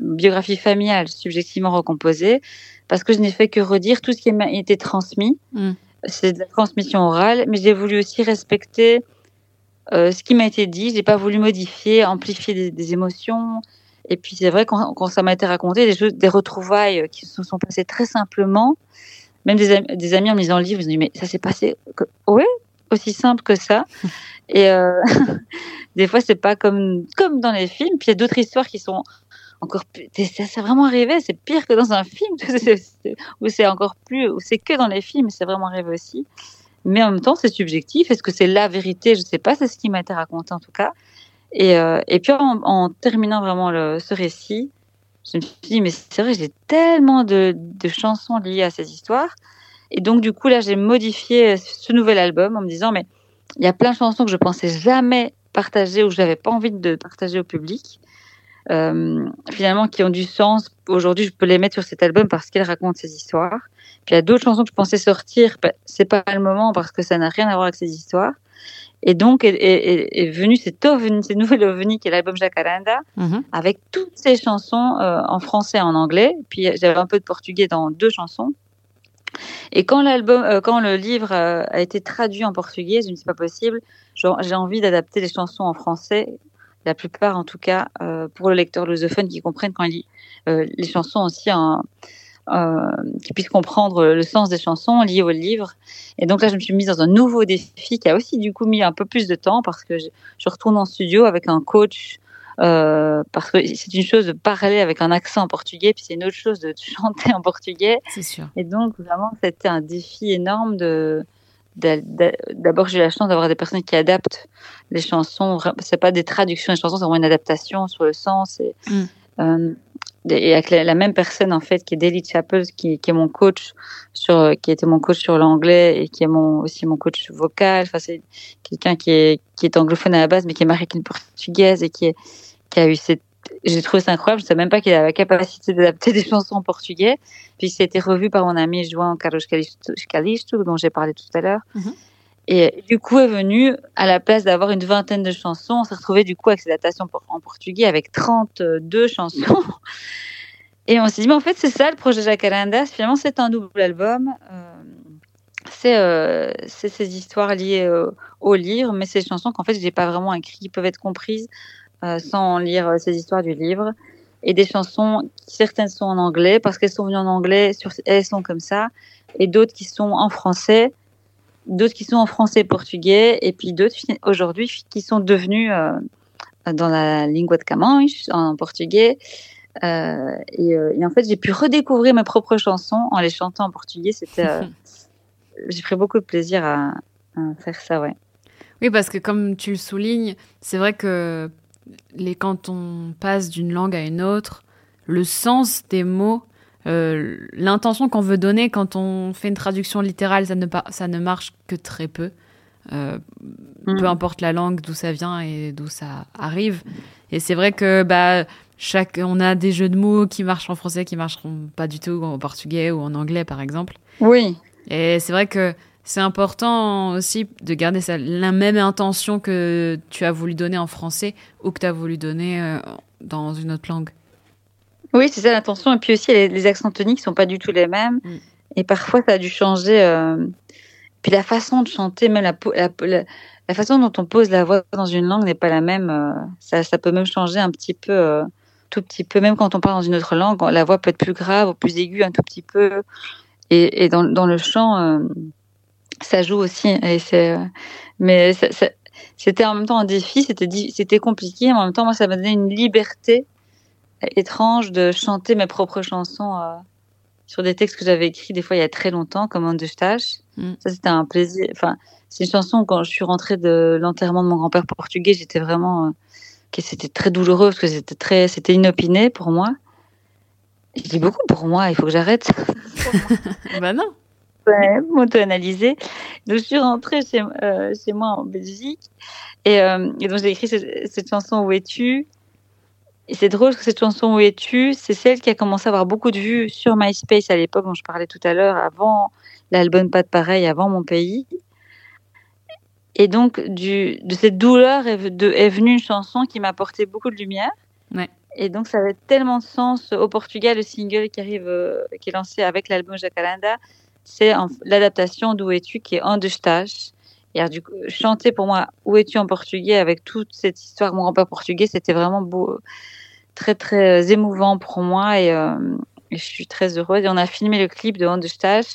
biographie familiale subjectivement recomposée, parce que je n'ai fait que redire tout ce qui m'a été transmis. Mm. C'est de la transmission orale, mais j'ai voulu aussi respecter euh, ce qui m'a été dit. J'ai pas voulu modifier, amplifier des, des émotions, et puis c'est vrai quand, quand ça m'a été raconté, des, choses, des retrouvailles qui se sont passées très simplement. Même des, des amis en lisant le livre, ils ont dit mais ça s'est passé, que... oui, aussi simple que ça. Et euh, des fois c'est pas comme comme dans les films. Puis il y a d'autres histoires qui sont encore plus. Ça, ça vraiment arrivé. C'est pire que dans un film où c'est encore plus, où c'est que dans les films. C'est vraiment arrivé aussi. Mais en même temps, c'est subjectif. Est-ce que c'est la vérité? Je sais pas. C'est ce qui m'a été raconté en tout cas. Et, euh, et puis en, en, terminant vraiment le, ce récit, je me suis dit, mais c'est vrai, j'ai tellement de, de, chansons liées à ces histoires. Et donc, du coup, là, j'ai modifié ce nouvel album en me disant, mais il y a plein de chansons que je pensais jamais partager ou je n'avais pas envie de partager au public. Euh, finalement, qui ont du sens. Aujourd'hui, je peux les mettre sur cet album parce qu'elles racontent ces histoires. Puis il y a d'autres chansons que je pensais sortir, ben, c'est pas le moment parce que ça n'a rien à voir avec ces histoires. Et donc est, est, est venu cet ovni, cette nouvelle ovni qui est l'album Jacaranda, mm-hmm. avec toutes ces chansons euh, en français et en anglais. Puis j'avais un peu de portugais dans deux chansons. Et quand l'album, euh, quand le livre euh, a été traduit en portugais, je ne sais pas possible. J'ai envie d'adapter les chansons en français, la plupart en tout cas, pour le lecteur lusophone qui comprenne quand il lit les chansons aussi en, qui puisse comprendre le sens des chansons liées au livre. Et donc là, je me suis mise dans un nouveau défi qui a aussi du coup mis un peu plus de temps parce que je, je retourne en studio avec un coach. Euh, parce que c'est une chose de parler avec un accent en portugais, puis c'est une autre chose de chanter en portugais. C'est sûr. Et donc vraiment, c'était un défi énorme de. D'abord, j'ai eu la chance d'avoir des personnes qui adaptent les chansons. C'est pas des traductions des chansons, c'est vraiment une adaptation sur le sens. Et, mm. euh, et avec la, même personne en fait qui est Daily Chappell qui, est mon coach sur qui était mon coach sur l'anglais et qui est mon aussi mon coach vocal. Enfin c'est quelqu'un qui est qui est anglophone à la base mais qui est marié avec une portugaise et qui est qui a eu cette j'ai trouvé ça incroyable. Je savais même pas qu'il avait la capacité d'adapter des chansons en portugais. Puis été revu par mon ami João Carlos Calisto dont j'ai parlé tout à l'heure. Mm-hmm. Et du coup est venu, à la place d'avoir une vingtaine de chansons, on s'est retrouvé du coup avec cette adaptation en portugais avec 32 chansons. Et on s'est dit, mais en fait, c'est ça le projet Jacaranda. Finalement, c'est un double album. Euh, euh, c'est ces histoires liées euh, au livre, mais ces chansons qu'en fait, je n'ai pas vraiment écrites, qui peuvent être comprises sans lire ces histoires du livre. Et des chansons, certaines sont en anglais parce qu'elles sont venues en anglais, elles sont comme ça, et d'autres qui sont en français d'autres qui sont en français et portugais, et puis d'autres aujourd'hui qui sont devenus euh, dans la lingua de Camões, en portugais. Euh, et, euh, et, en fait, j'ai pu redécouvrir mes propres chansons en les chantant en portugais. C'était, j'ai pris beaucoup de plaisir à, à, faire ça, ouais. Oui, parce que comme tu le soulignes, c'est vrai que les, quand on passe d'une langue à une autre, le sens des mots euh, l'intention qu'on veut donner quand on fait une traduction littérale, ça ne, ça ne marche que très peu. Euh, mm. Peu importe la langue, d'où ça vient et d'où ça arrive. Et c'est vrai que bah, chaque, on a des jeux de mots qui marchent en français, qui marcheront pas du tout en portugais ou en anglais, par exemple. Oui. Et c'est vrai que c'est important aussi de garder ça, la même intention que tu as voulu donner en français ou que tu as voulu donner euh, dans une autre langue. Oui, c'est ça l'intention. Et puis aussi, les, accents toniques sont pas du tout les mêmes. Mm. Et parfois, ça a dû changer. Euh... Puis la façon de chanter, même la, la, la, façon dont on pose la voix dans une langue n'est pas la même. Euh, ça, ça peut même changer un petit peu, euh, tout petit peu. Même quand on parle dans une autre langue, la voix peut être plus grave ou plus aiguë un tout petit peu. Et, et dans, dans, le chant, euh, ça joue aussi. Et c'est, mais ça, ça, c'était en même temps un défi. C'était, c'était compliqué. Mais en même temps, moi, ça m'a donné une liberté étrange de chanter mes propres chansons euh, sur des textes que j'avais écrits des fois il y a très longtemps, comme On de Stache. Mm. Ça, c'était un plaisir. Enfin, c'est une chanson quand je suis rentrée de l'enterrement de mon grand-père portugais, j'étais vraiment. Euh, que c'était très douloureux parce que c'était très. C'était inopiné pour moi. Je dis beaucoup pour moi, il faut que j'arrête. bah non. Ouais, m'auto-analyser. Donc, je suis rentrée chez, euh, chez moi en Belgique et, euh, et donc j'ai écrit cette chanson Où es-tu? Et c'est drôle que cette chanson Où es-tu? C'est celle qui a commencé à avoir beaucoup de vues sur MySpace à l'époque dont je parlais tout à l'heure, avant l'album Pas de pareil, avant mon pays. Et donc, du, de cette douleur est, de, est venue une chanson qui m'a apporté beaucoup de lumière. Ouais. Et donc, ça avait tellement de sens. Au Portugal, le single qui arrive, euh, qui est lancé avec l'album Jacaranda, c'est l'adaptation d'Où es-tu qui est En de Stage. Et du coup, chanter pour moi Où es-tu en portugais avec toute cette histoire, mon grand-père portugais, c'était vraiment très très émouvant pour moi et, euh, et, je suis très heureuse. Et on a filmé le clip de Stage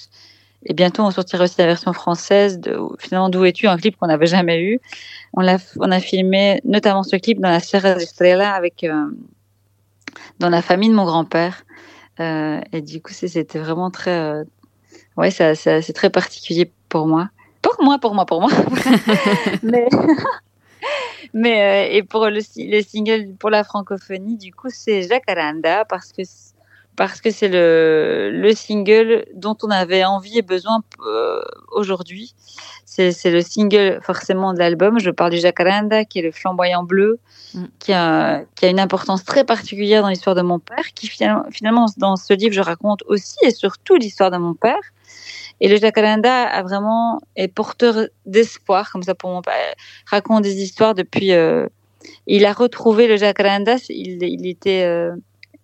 et bientôt on sortira aussi la version française de finalement D'où es-tu, un clip qu'on n'avait jamais eu. On a, filmé notamment ce clip dans la Serra Estrela avec euh, dans la famille de mon grand-père. Euh, et du coup, c'était vraiment très, euh, ouais, c'est très particulier pour moi. Moi, pour moi, pour moi. mais mais euh, et pour le, le single pour la francophonie, du coup, c'est Jacaranda parce que parce que c'est le, le single dont on avait envie et besoin euh, aujourd'hui. C'est, c'est le single forcément de l'album. Je parle du Jacaranda, qui est le flamboyant bleu, mm. qui, a, qui a une importance très particulière dans l'histoire de mon père, qui finalement, finalement dans ce livre je raconte aussi et surtout l'histoire de mon père. Et le Jacaranda a vraiment est porteur d'espoir, comme ça pour mon père. Raconte des histoires depuis. Euh, il a retrouvé le Jacaranda. Il, il était. Euh,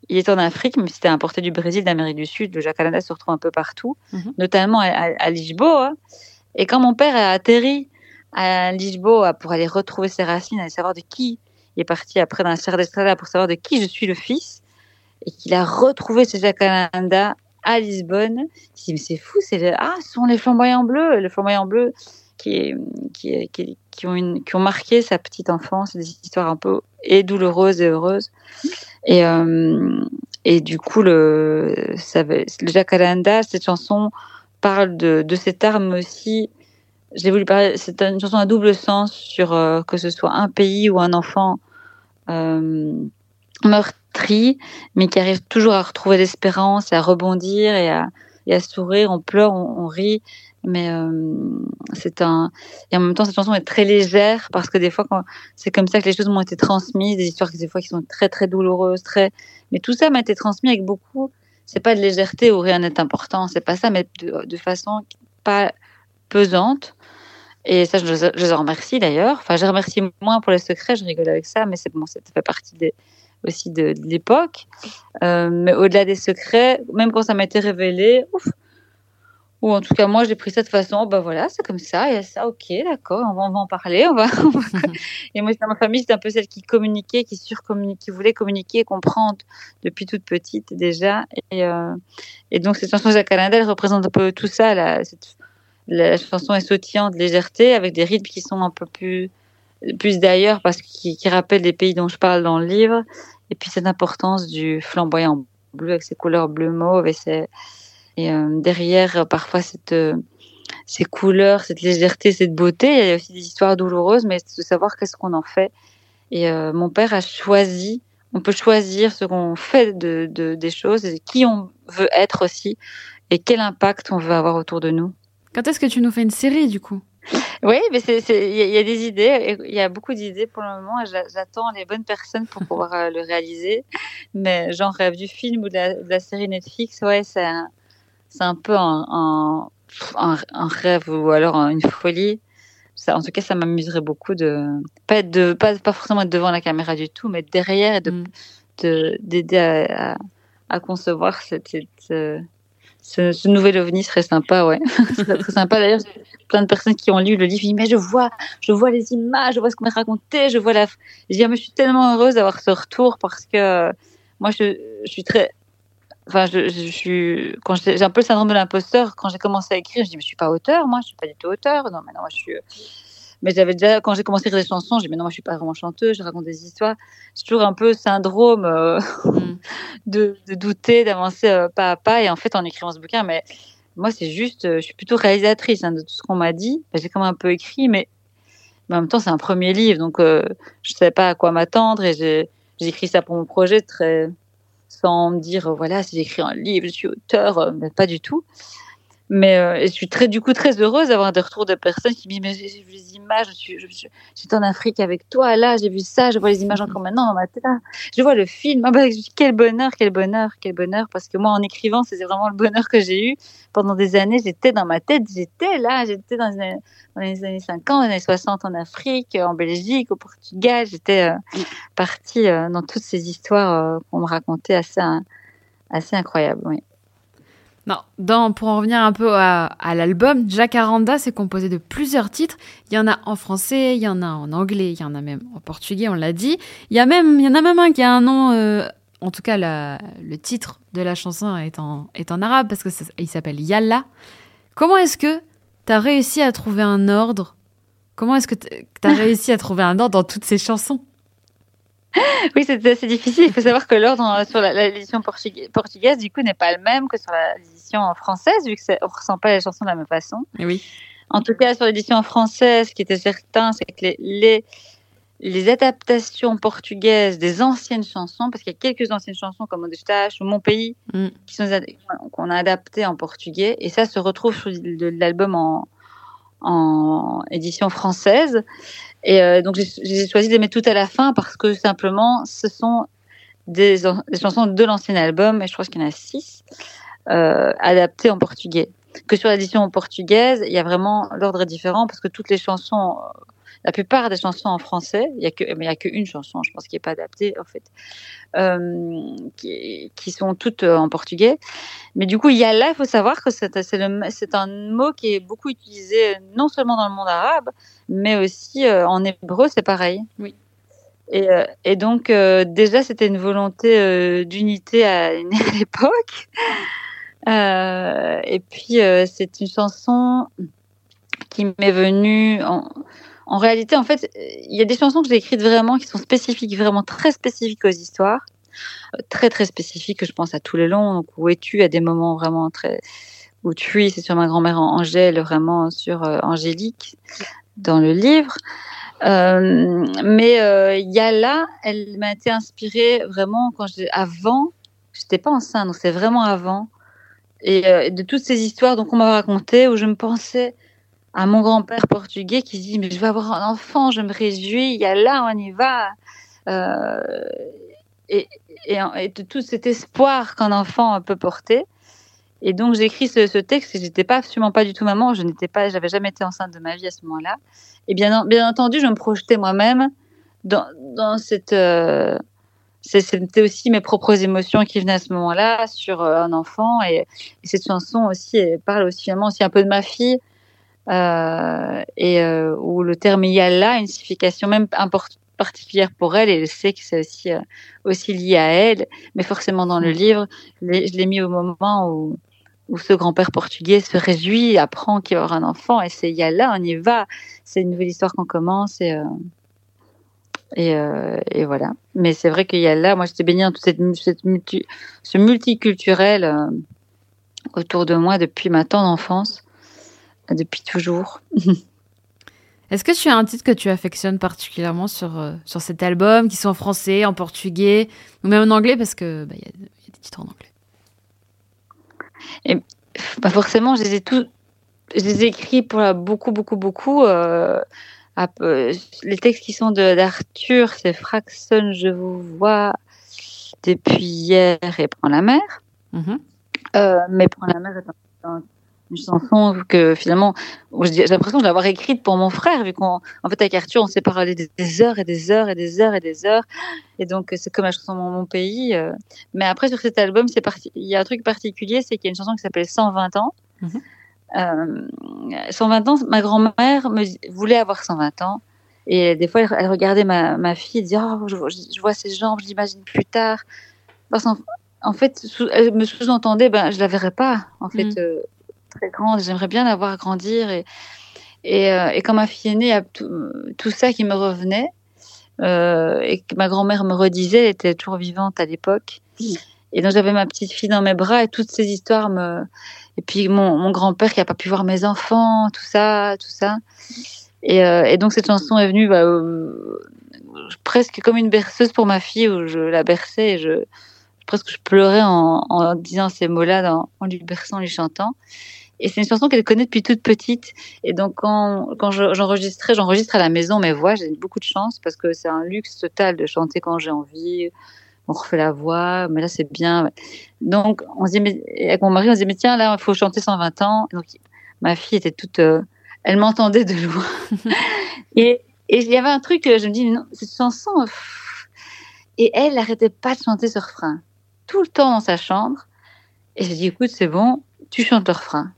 il est en Afrique, mais c'était importé du Brésil, d'Amérique du Sud. Le jacaranda se retrouve un peu partout, mm-hmm. notamment à, à, à Lisboa. Et quand mon père a atterri à Lisboa pour aller retrouver ses racines, aller savoir de qui il est parti après dans la Serra d'Estrada pour savoir de qui je suis le fils, et qu'il a retrouvé ce jacaranda à Lisbonne. C'est fou, c'est ah, ce sont les flamboyants bleus, les flamboyants bleus qui, qui, qui, qui, ont une, qui ont marqué sa petite enfance, des histoires un peu et douloureuses et heureuses. Et, euh, et du coup, le, ça, le Jacaranda, cette chanson parle de, de cette arme aussi. J'ai voulu parler, c'est une chanson à double sens sur euh, que ce soit un pays ou un enfant. Euh, meurtri, mais qui arrive toujours à retrouver l'espérance à rebondir et à, sourire. On pleure, on, rit, mais euh, c'est un et en même temps cette chanson est très légère parce que des fois c'est comme ça que les choses m'ont été transmises, des histoires qui des fois qui sont très très douloureuses, très mais tout ça m'a été transmis avec beaucoup. C'est pas de légèreté où rien n'est important, c'est pas ça, mais de, façon pas pesante. Et ça, je les remercie d'ailleurs. Enfin, je remercie moins pour les secrets, je rigole avec ça, mais c'est bon, ça fait partie des, aussi de, de l'époque. Euh, mais au-delà des secrets, même quand ça m'a été révélé, ouf, ou en tout cas moi j'ai pris ça de façon, oh, bah voilà, c'est comme ça, il y a ça, ok, d'accord, on va, on va en parler, on va. on va- et moi, ma famille, c'était un peu celle qui communiquait, qui surcommuniquait, qui voulait communiquer comprendre depuis toute petite déjà. Et, euh, et donc cette chanson Jacaranda, elle représente un peu tout ça. La, cette, la chanson est sautillante, légèreté, avec des rythmes qui sont un peu plus plus d'ailleurs parce qu'ils qui rappellent les pays dont je parle dans le livre. Et puis cette importance du flamboyant bleu avec ses couleurs bleu mauve et euh, derrière parfois euh, ces couleurs, cette légèreté, cette beauté, il y a aussi des histoires douloureuses, mais de savoir qu'est-ce qu'on en fait. Et euh, mon père a choisi, on peut choisir ce qu'on fait de, de, des choses, et qui on veut être aussi, et quel impact on veut avoir autour de nous. Quand est-ce que tu nous fais une série du coup? Oui, mais il y, a- il y a des idées, il y a beaucoup d'idées pour le moment, j'attends les bonnes personnes pour pouvoir euh, le réaliser. Mais j'en rêve du film ou de la, de la série Netflix, ouais, c'est un, c'est un peu un, un, rêve ou alors une folie. Ça, en tout cas, ça m'amuserait beaucoup de pas être de pas, pas forcément être devant la caméra du tout, mais derrière et de Mm. de- d'aider à, à, à concevoir cette, cette, euh, ce, nouvel ovni serait sympa, ouais. Serait très sympa. D'ailleurs, plein de personnes qui ont lu le livre, ils disent, mais je vois, je vois les images, je vois ce qu'on m'a raconté, je vois la. Je dis, ah, mais je suis tellement heureuse d'avoir ce retour parce que euh, moi, je, suis très. Enfin, je, suis. Quand j'ai un peu le syndrome de l'imposteur, quand j'ai commencé à écrire, je dis, mais je suis pas auteur, moi, je suis pas du tout auteur. Non, mais non, moi, je suis. Mais j'avais déjà, quand j'ai commencé à écrire des chansons, j'ai dit, mais non, moi, je suis pas vraiment chanteuse, je raconte des histoires. J'ai toujours un peu syndrome. euh, Mm. de, de douter, d'avancer euh, pas à pas. Et en fait, en écrivant ce bouquin, mais moi, c'est juste, euh, je suis plutôt réalisatrice hein, de tout ce qu'on m'a dit. J'ai quand même un peu écrit, mais, mais en même temps, c'est un premier livre, donc je savais pas à quoi m'attendre et j'ai écrit ça pour mon projet très sans me dire voilà si j'écris un livre, je suis auteur, mais pas du tout. Mais euh, je suis très du coup très heureuse d'avoir des retours de personnes qui me disent mais j'ai vu les images, je suis- je- je- j'étais en Afrique avec toi là, j'ai vu ça, je vois les images encore maintenant dans ma tête. Je vois le film. Ah bah, quel bonheur, quel bonheur, quel bonheur. Parce que moi, en écrivant, c'était vraiment le bonheur que j'ai eu. Pendant des années, j'étais dans ma tête, j'étais là, j'étais dans, dans les années 50, dans les années 60 en Afrique, en Belgique, au Portugal. J'étais euh, partie euh, dans toutes ces histoires euh, qu'on me racontait assez, assez incroyables. Oui. Non, dans, pour en revenir un peu à, à l'album, Jacaranda, c'est composé de plusieurs titres. Il y en a en français, il y en a en anglais, il y en a même en portugais, on l'a dit. Il y, a même, il y en a même un qui a un nom, euh, en tout cas la- le titre de la chanson est en, est en arabe parce que ça- il s'appelle Yalla. Comment est-ce que tu as réussi à trouver un ordre? Comment est-ce que tu as réussi à trouver un ordre dans toutes ces chansons? Oui, c'est assez difficile. Il faut savoir que l'ordre sur l'édition portugais- portugaise, du coup, n'est pas le même que sur l'édition française, vu que c'est- on ressent pas les chansons de la même façon. Eh Oui. En tout cas, sur l'édition française, ce qui était certain, c'est que les, les, les adaptations portugaises des anciennes chansons, parce qu'il y a quelques anciennes chansons comme Ondestache ou Mon Pays, Mm. qui sont ad- qu'on a adaptées en portugais, et ça se retrouve sur l'album en, en édition française. Et euh, donc, j'ai choisi de les mettre toutes à la fin parce que simplement, ce sont des, an- des chansons de l'ancien album, et je crois qu'il y en a six, euh, adaptées en portugais que sur l'édition portugaise, il y a vraiment l'ordre est différent parce que toutes les chansons, la plupart des chansons en français, il y a que, mais il y a qu'une chanson, je pense, qui est pas adaptée en fait, euh, qui, qui sont toutes euh, en portugais. Mais du coup, il y a là, il faut savoir que c'est un mot qui est beaucoup utilisé non seulement dans le monde arabe, mais aussi euh, en hébreu, c'est pareil. Oui. Et, et donc déjà, c'était une volonté d'unité à, à l'époque. Euh, et puis euh, c'est une chanson qui m'est venue en, en réalité en fait il y a des chansons que j'ai écrites vraiment qui sont spécifiques vraiment très spécifiques aux histoires euh, très très spécifiques je pense à tous les longs donc où es-tu à des moments vraiment très où tu es c'est sur ma grand-mère Angèle vraiment sur euh, Angélique dans le livre Euh, mais euh, Yala, elle m'a été inspirée vraiment quand j'ai avant, j'étais pas enceinte, donc c'est vraiment avant. Et euh, de toutes ces histoires donc on m'a raconté où je me pensais à mon grand-père portugais qui dit mais je vais avoir un enfant, je me réjouis, Yala, on y va. Euh, et, et, de tout cet espoir qu'un enfant peut porter. Et donc j'ai écrit ce, ce, texte et j'étais pas absolument pas du tout maman, je n'étais pas, j'avais jamais été enceinte de ma vie à ce moment-là. Et bien, bien entendu, je me projetais moi-même dans, dans cette. Euh, c'était aussi mes propres émotions qui venaient à ce moment-là sur euh, un enfant. Et, et, cette chanson aussi elle parle aussi, aussi un peu de ma fille. Euh, et euh, où le terme Yalla a une signification même particulière pour elle et elle sait que c'est aussi, euh, aussi lié à elle. Mais forcément, dans le livre, je l'ai mis au moment où, où ce grand-père portugais se réjouit, apprend qu'il va avoir un enfant, et c'est Yalla, on y va. C'est une nouvelle histoire qu'on commence, et, euh, et, euh, et, voilà. Mais c'est vrai qu'il y a là, moi j'étais baignée dans toute cette, cette multi, ce multiculturel euh, autour de moi depuis ma tendre enfance, depuis toujours. Est-ce que tu as un titre que tu affectionnes particulièrement sur, euh, sur cet album, qui sont en français, en portugais, ou même en anglais, parce que bah, y, a, y a des titres en anglais? Et bah forcément, je les ai tous, je les ai écrits pour beaucoup, beaucoup, beaucoup. Euh, à, euh, les textes qui sont d'Arthur, c'est Fraxon, je vous vois depuis hier et Prends la mer. Mm -hmm. euh, mais Prends la mer est un, une chanson que finalement, j'ai l'impression de l'avoir écrite pour mon frère, vu qu'en en fait avec Arthur, on s'est parlé des heures et des heures et des heures et des heures, et donc c'est comme la chanson Mon, mon pays. Euh. Mais après sur cet album, c'est parti, il y a un truc particulier, c'est qu'il y a une chanson qui s'appelle 120 ans. Mm -hmm. euh, 120 ans, ma grand-mère voulait avoir 120 ans. Et des fois, elle, elle regardait ma, ma fille et disait Oh, je, je, vois ses jambes, je l'imagine plus tard. Parce en fait, sous, elle me sous-entendait ben, Je la verrai pas, en fait. Mm. Euh, très grande. J'aimerais bien la voir grandir. Et, et, euh, et, quand ma fille est née, il y a tout, tout ça qui me revenait. Euh, et que ma grand-mère me redisait, elle était toujours vivante à l'époque. Et donc j'avais ma petite fille dans mes bras et toutes ces histoires me. Et puis mon, mon grand-père qui a pas pu voir mes enfants, tout ça, tout ça. Et, euh, et donc cette chanson est venue bah, euh, presque comme une berceuse pour ma fille où je la berçais et je presque je pleurais en, en disant ces mots-là, en lui berçant, en lui chantant. Et c'est une chanson qu'elle connaît depuis toute petite. Et donc, quand, quand j'enregistrais, j'enregistre à la maison mes voix. J'ai beaucoup de chance parce que c'est un luxe total de chanter quand j'ai envie. On refait la voix, mais là, c'est bien. Donc, on se dit, mais, avec mon mari, on se dit, mais tiens, là, il faut chanter 120 ans. Donc, ma fille était toute, euh, elle m'entendait de loin. et, il y avait un truc, je me dis, non, cette chanson, pff, et elle n'arrêtait pas de chanter ce refrain. Tout le temps dans sa chambre. Et j'ai dit, écoute, c'est bon, tu chantes le refrain.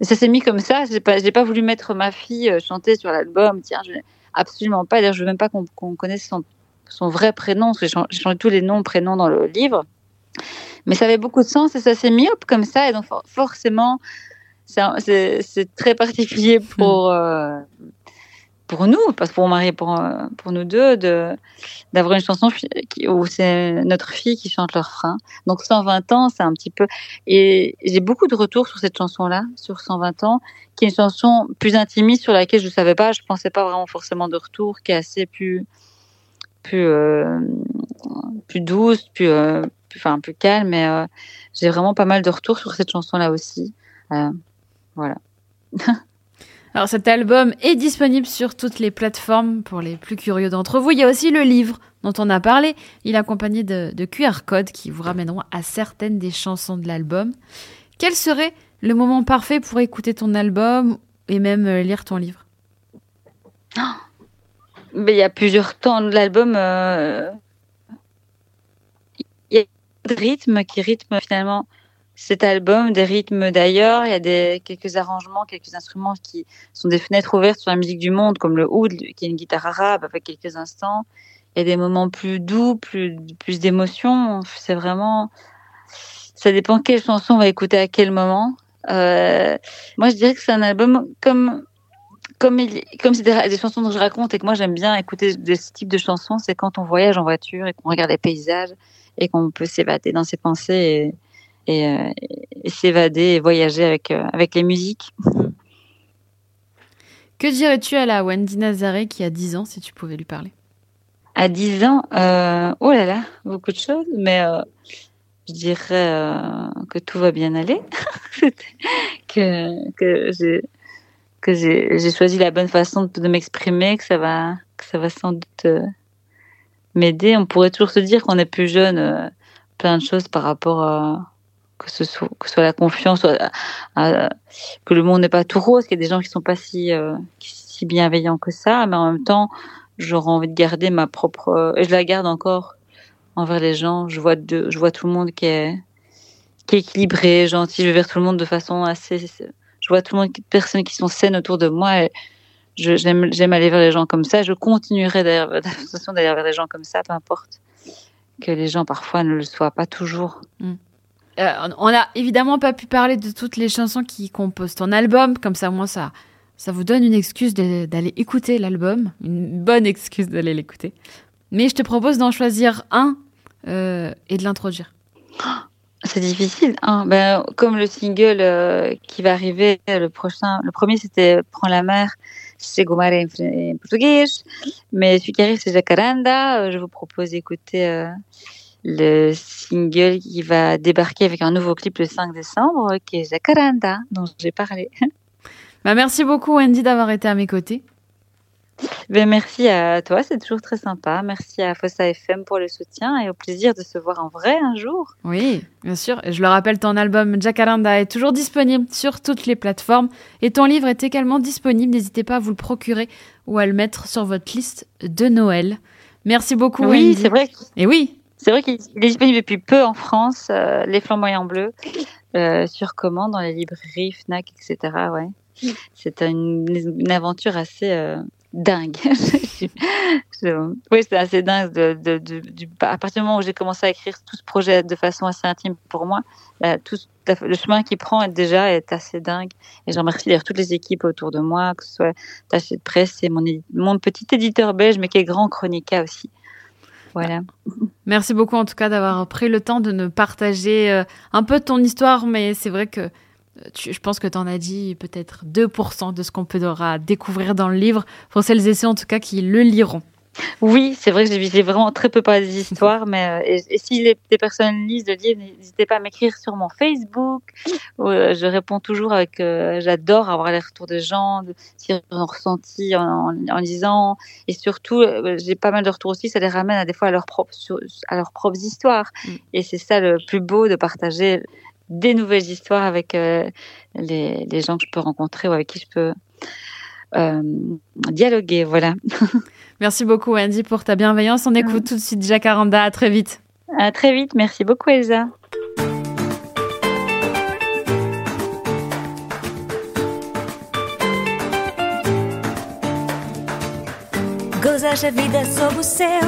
Ça s'est mis comme ça. J'ai pas, j'ai pas voulu mettre ma fille euh, chanter sur l'album. Tiens, je, absolument pas. D'ailleurs, je veux même pas qu'on qu connaisse son, son, vrai prénom, parce que j'ai changé tous les noms, prénoms dans le livre. Mais ça avait beaucoup de sens et ça s'est mis hop comme ça. Et donc, for forcément, c'est très particulier pour, euh, pour nous, parce pour mon mari, pour, pour nous deux, d'avoir une chanson où c'est notre fille qui chante le refrain. Donc 120 ans, c'est un petit peu. Et j'ai beaucoup de retours sur cette chanson-là, sur 120 ans, qui est une chanson plus intimiste sur laquelle je ne savais pas, je pensais pas vraiment forcément de retour, qui est assez plus plus euh, douce, plus, euh, plus enfin plus calme. Mais euh, j'ai vraiment pas mal de retours sur cette chanson-là aussi. Euh, voilà. Alors cet album est disponible sur toutes les plateformes pour les plus curieux d'entre vous. Il y a aussi le livre dont on a parlé. Il est accompagné de, QR codes qui vous ramèneront à certaines des chansons de l'album. Quel serait le moment parfait pour écouter ton album et même lire ton livre? Oh il y a plusieurs temps de l'album. Euh... Il y a de rythme qui rythme finalement cet album, des rythmes d'ailleurs. Il y a des, quelques arrangements, quelques instruments qui sont des fenêtres ouvertes sur la musique du monde, comme le oud, qui est une guitare arabe avec quelques instants. Il y a des moments plus doux, plus, plus d'émotion. C'est vraiment, ça dépend quelle chanson on va écouter à quel moment. Euh, moi, je dirais que c'est un album comme, comme il, comme c'est des, chansons dont je raconte et que moi j'aime bien écouter de ce type de chansons, c'est quand on voyage en voiture et qu'on regarde les paysages et qu'on peut s'évader dans ses pensées et, et, euh, et s'évader et voyager avec, euh, avec les musiques. Que dirais-tu à la Wendy Nazaré qui a 10 ans si tu pouvais lui parler? À 10 ans, euh, oh là là, beaucoup de choses, mais euh, je dirais euh, que tout va bien aller, que, que j'ai que j'ai choisi la bonne façon de, de m'exprimer, que ça va que ça va sans doute m'aider. On pourrait toujours se dire qu'on est plus jeune, plein de choses par rapport à que ce soit la confiance, à- à- que le monde n'est pas tout rose, qu'il y a des gens qui sont pas si euh, si bienveillants que ça, mais en même temps, j'aurais envie de garder ma propre euh, et je la garde encore envers les gens. Je vois tout le monde qui est qui est équilibré, gentil. Je vais vers tout le monde de façon assez. Je vois tout le monde, personnes qui sont saines autour de moi. Et j'aime aller vers les gens comme ça. Je continuerai d'aller vers les gens comme ça, peu importe que les gens parfois ne le soient pas toujours. Euh, on n'a évidemment pas pu parler de toutes les chansons qui composent ton album, comme ça, moi, ça, ça vous donne une excuse d'aller écouter l'album, une bonne excuse d'aller l'écouter. Mais je te propose d'en choisir un euh, et de l'introduire. C'est difficile. Hein ben, comme le single euh, qui va arriver, le prochain, le premier c'était Prends la mer, c'est Gomara en, portugais, mais celui qui arrive c'est Jacaranda. Je vous propose d'écouter le single qui va débarquer avec un nouveau clip le 5 décembre, qui est Jacaranda, dont j'ai parlé. Bah, merci beaucoup, Wendy, d'avoir été à mes côtés. Ben, merci à toi, c'est toujours très sympa. Merci à Fossa FM pour le soutien et au plaisir de se voir en vrai un jour. Oui, bien sûr. Je le rappelle, ton album Jacaranda est toujours disponible sur toutes les plateformes. Et ton livre est également disponible. N'hésitez pas à vous le procurer ou à le mettre sur votre liste de Noël. Merci beaucoup, Oui, c'est vrai Et oui, C'est vrai qu'il il est disponible depuis peu en France, euh, les flamboyants bleus, euh, sur commande dans les librairies, Fnac, etc. Ouais. C'est une, aventure assez euh, dingue. Oui, c'est assez dingue. À partir du moment où j'ai commencé à écrire tout ce projet de façon assez intime pour moi, ce- le chemin qu'il prend est déjà est assez dingue. Et je remercie d'ailleurs toutes les équipes autour de moi, que ce soit Taché de presse et mon, petit éditeur belge, mais qui est grand chronica aussi. Voilà. Merci beaucoup en tout cas d'avoir pris le temps de nous partager euh, un peu ton histoire, mais c'est vrai que euh, je pense que tu en as dit peut-être 2% de ce qu'on pourra découvrir dans le livre, pour celles et ceux en tout cas qui le liront. Oui, c'est vrai que j'ai vraiment très peu parlé des histoires, mais euh, et, et si les, des personnes lisent le livre, n'hésitez pas à m'écrire sur mon Facebook. où, euh, je réponds toujours avec. euh, J'adore avoir les retours des gens, de, s'ils ont ressenti en, en, en lisant, et surtout, j'ai pas mal de retours aussi. Ça les ramène à des fois à leurs propres à leurs propres histoires, Mm. et c'est ça le plus beau de partager des nouvelles histoires avec les, les gens que je peux rencontrer ou avec qui je peux dialoguer. Voilà. Merci beaucoup Andy pour ta bienveillance. On écoute tout de suite Jacaranda. À très vite. À très vite. Merci beaucoup, Elsa. Gozas a vida sob o céu,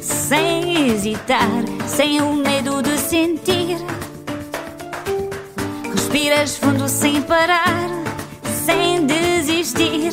sem hesitar, sem o medo de sentir. Respiras fundo sem parar, sem desistir.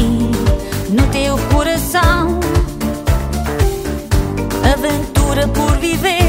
vive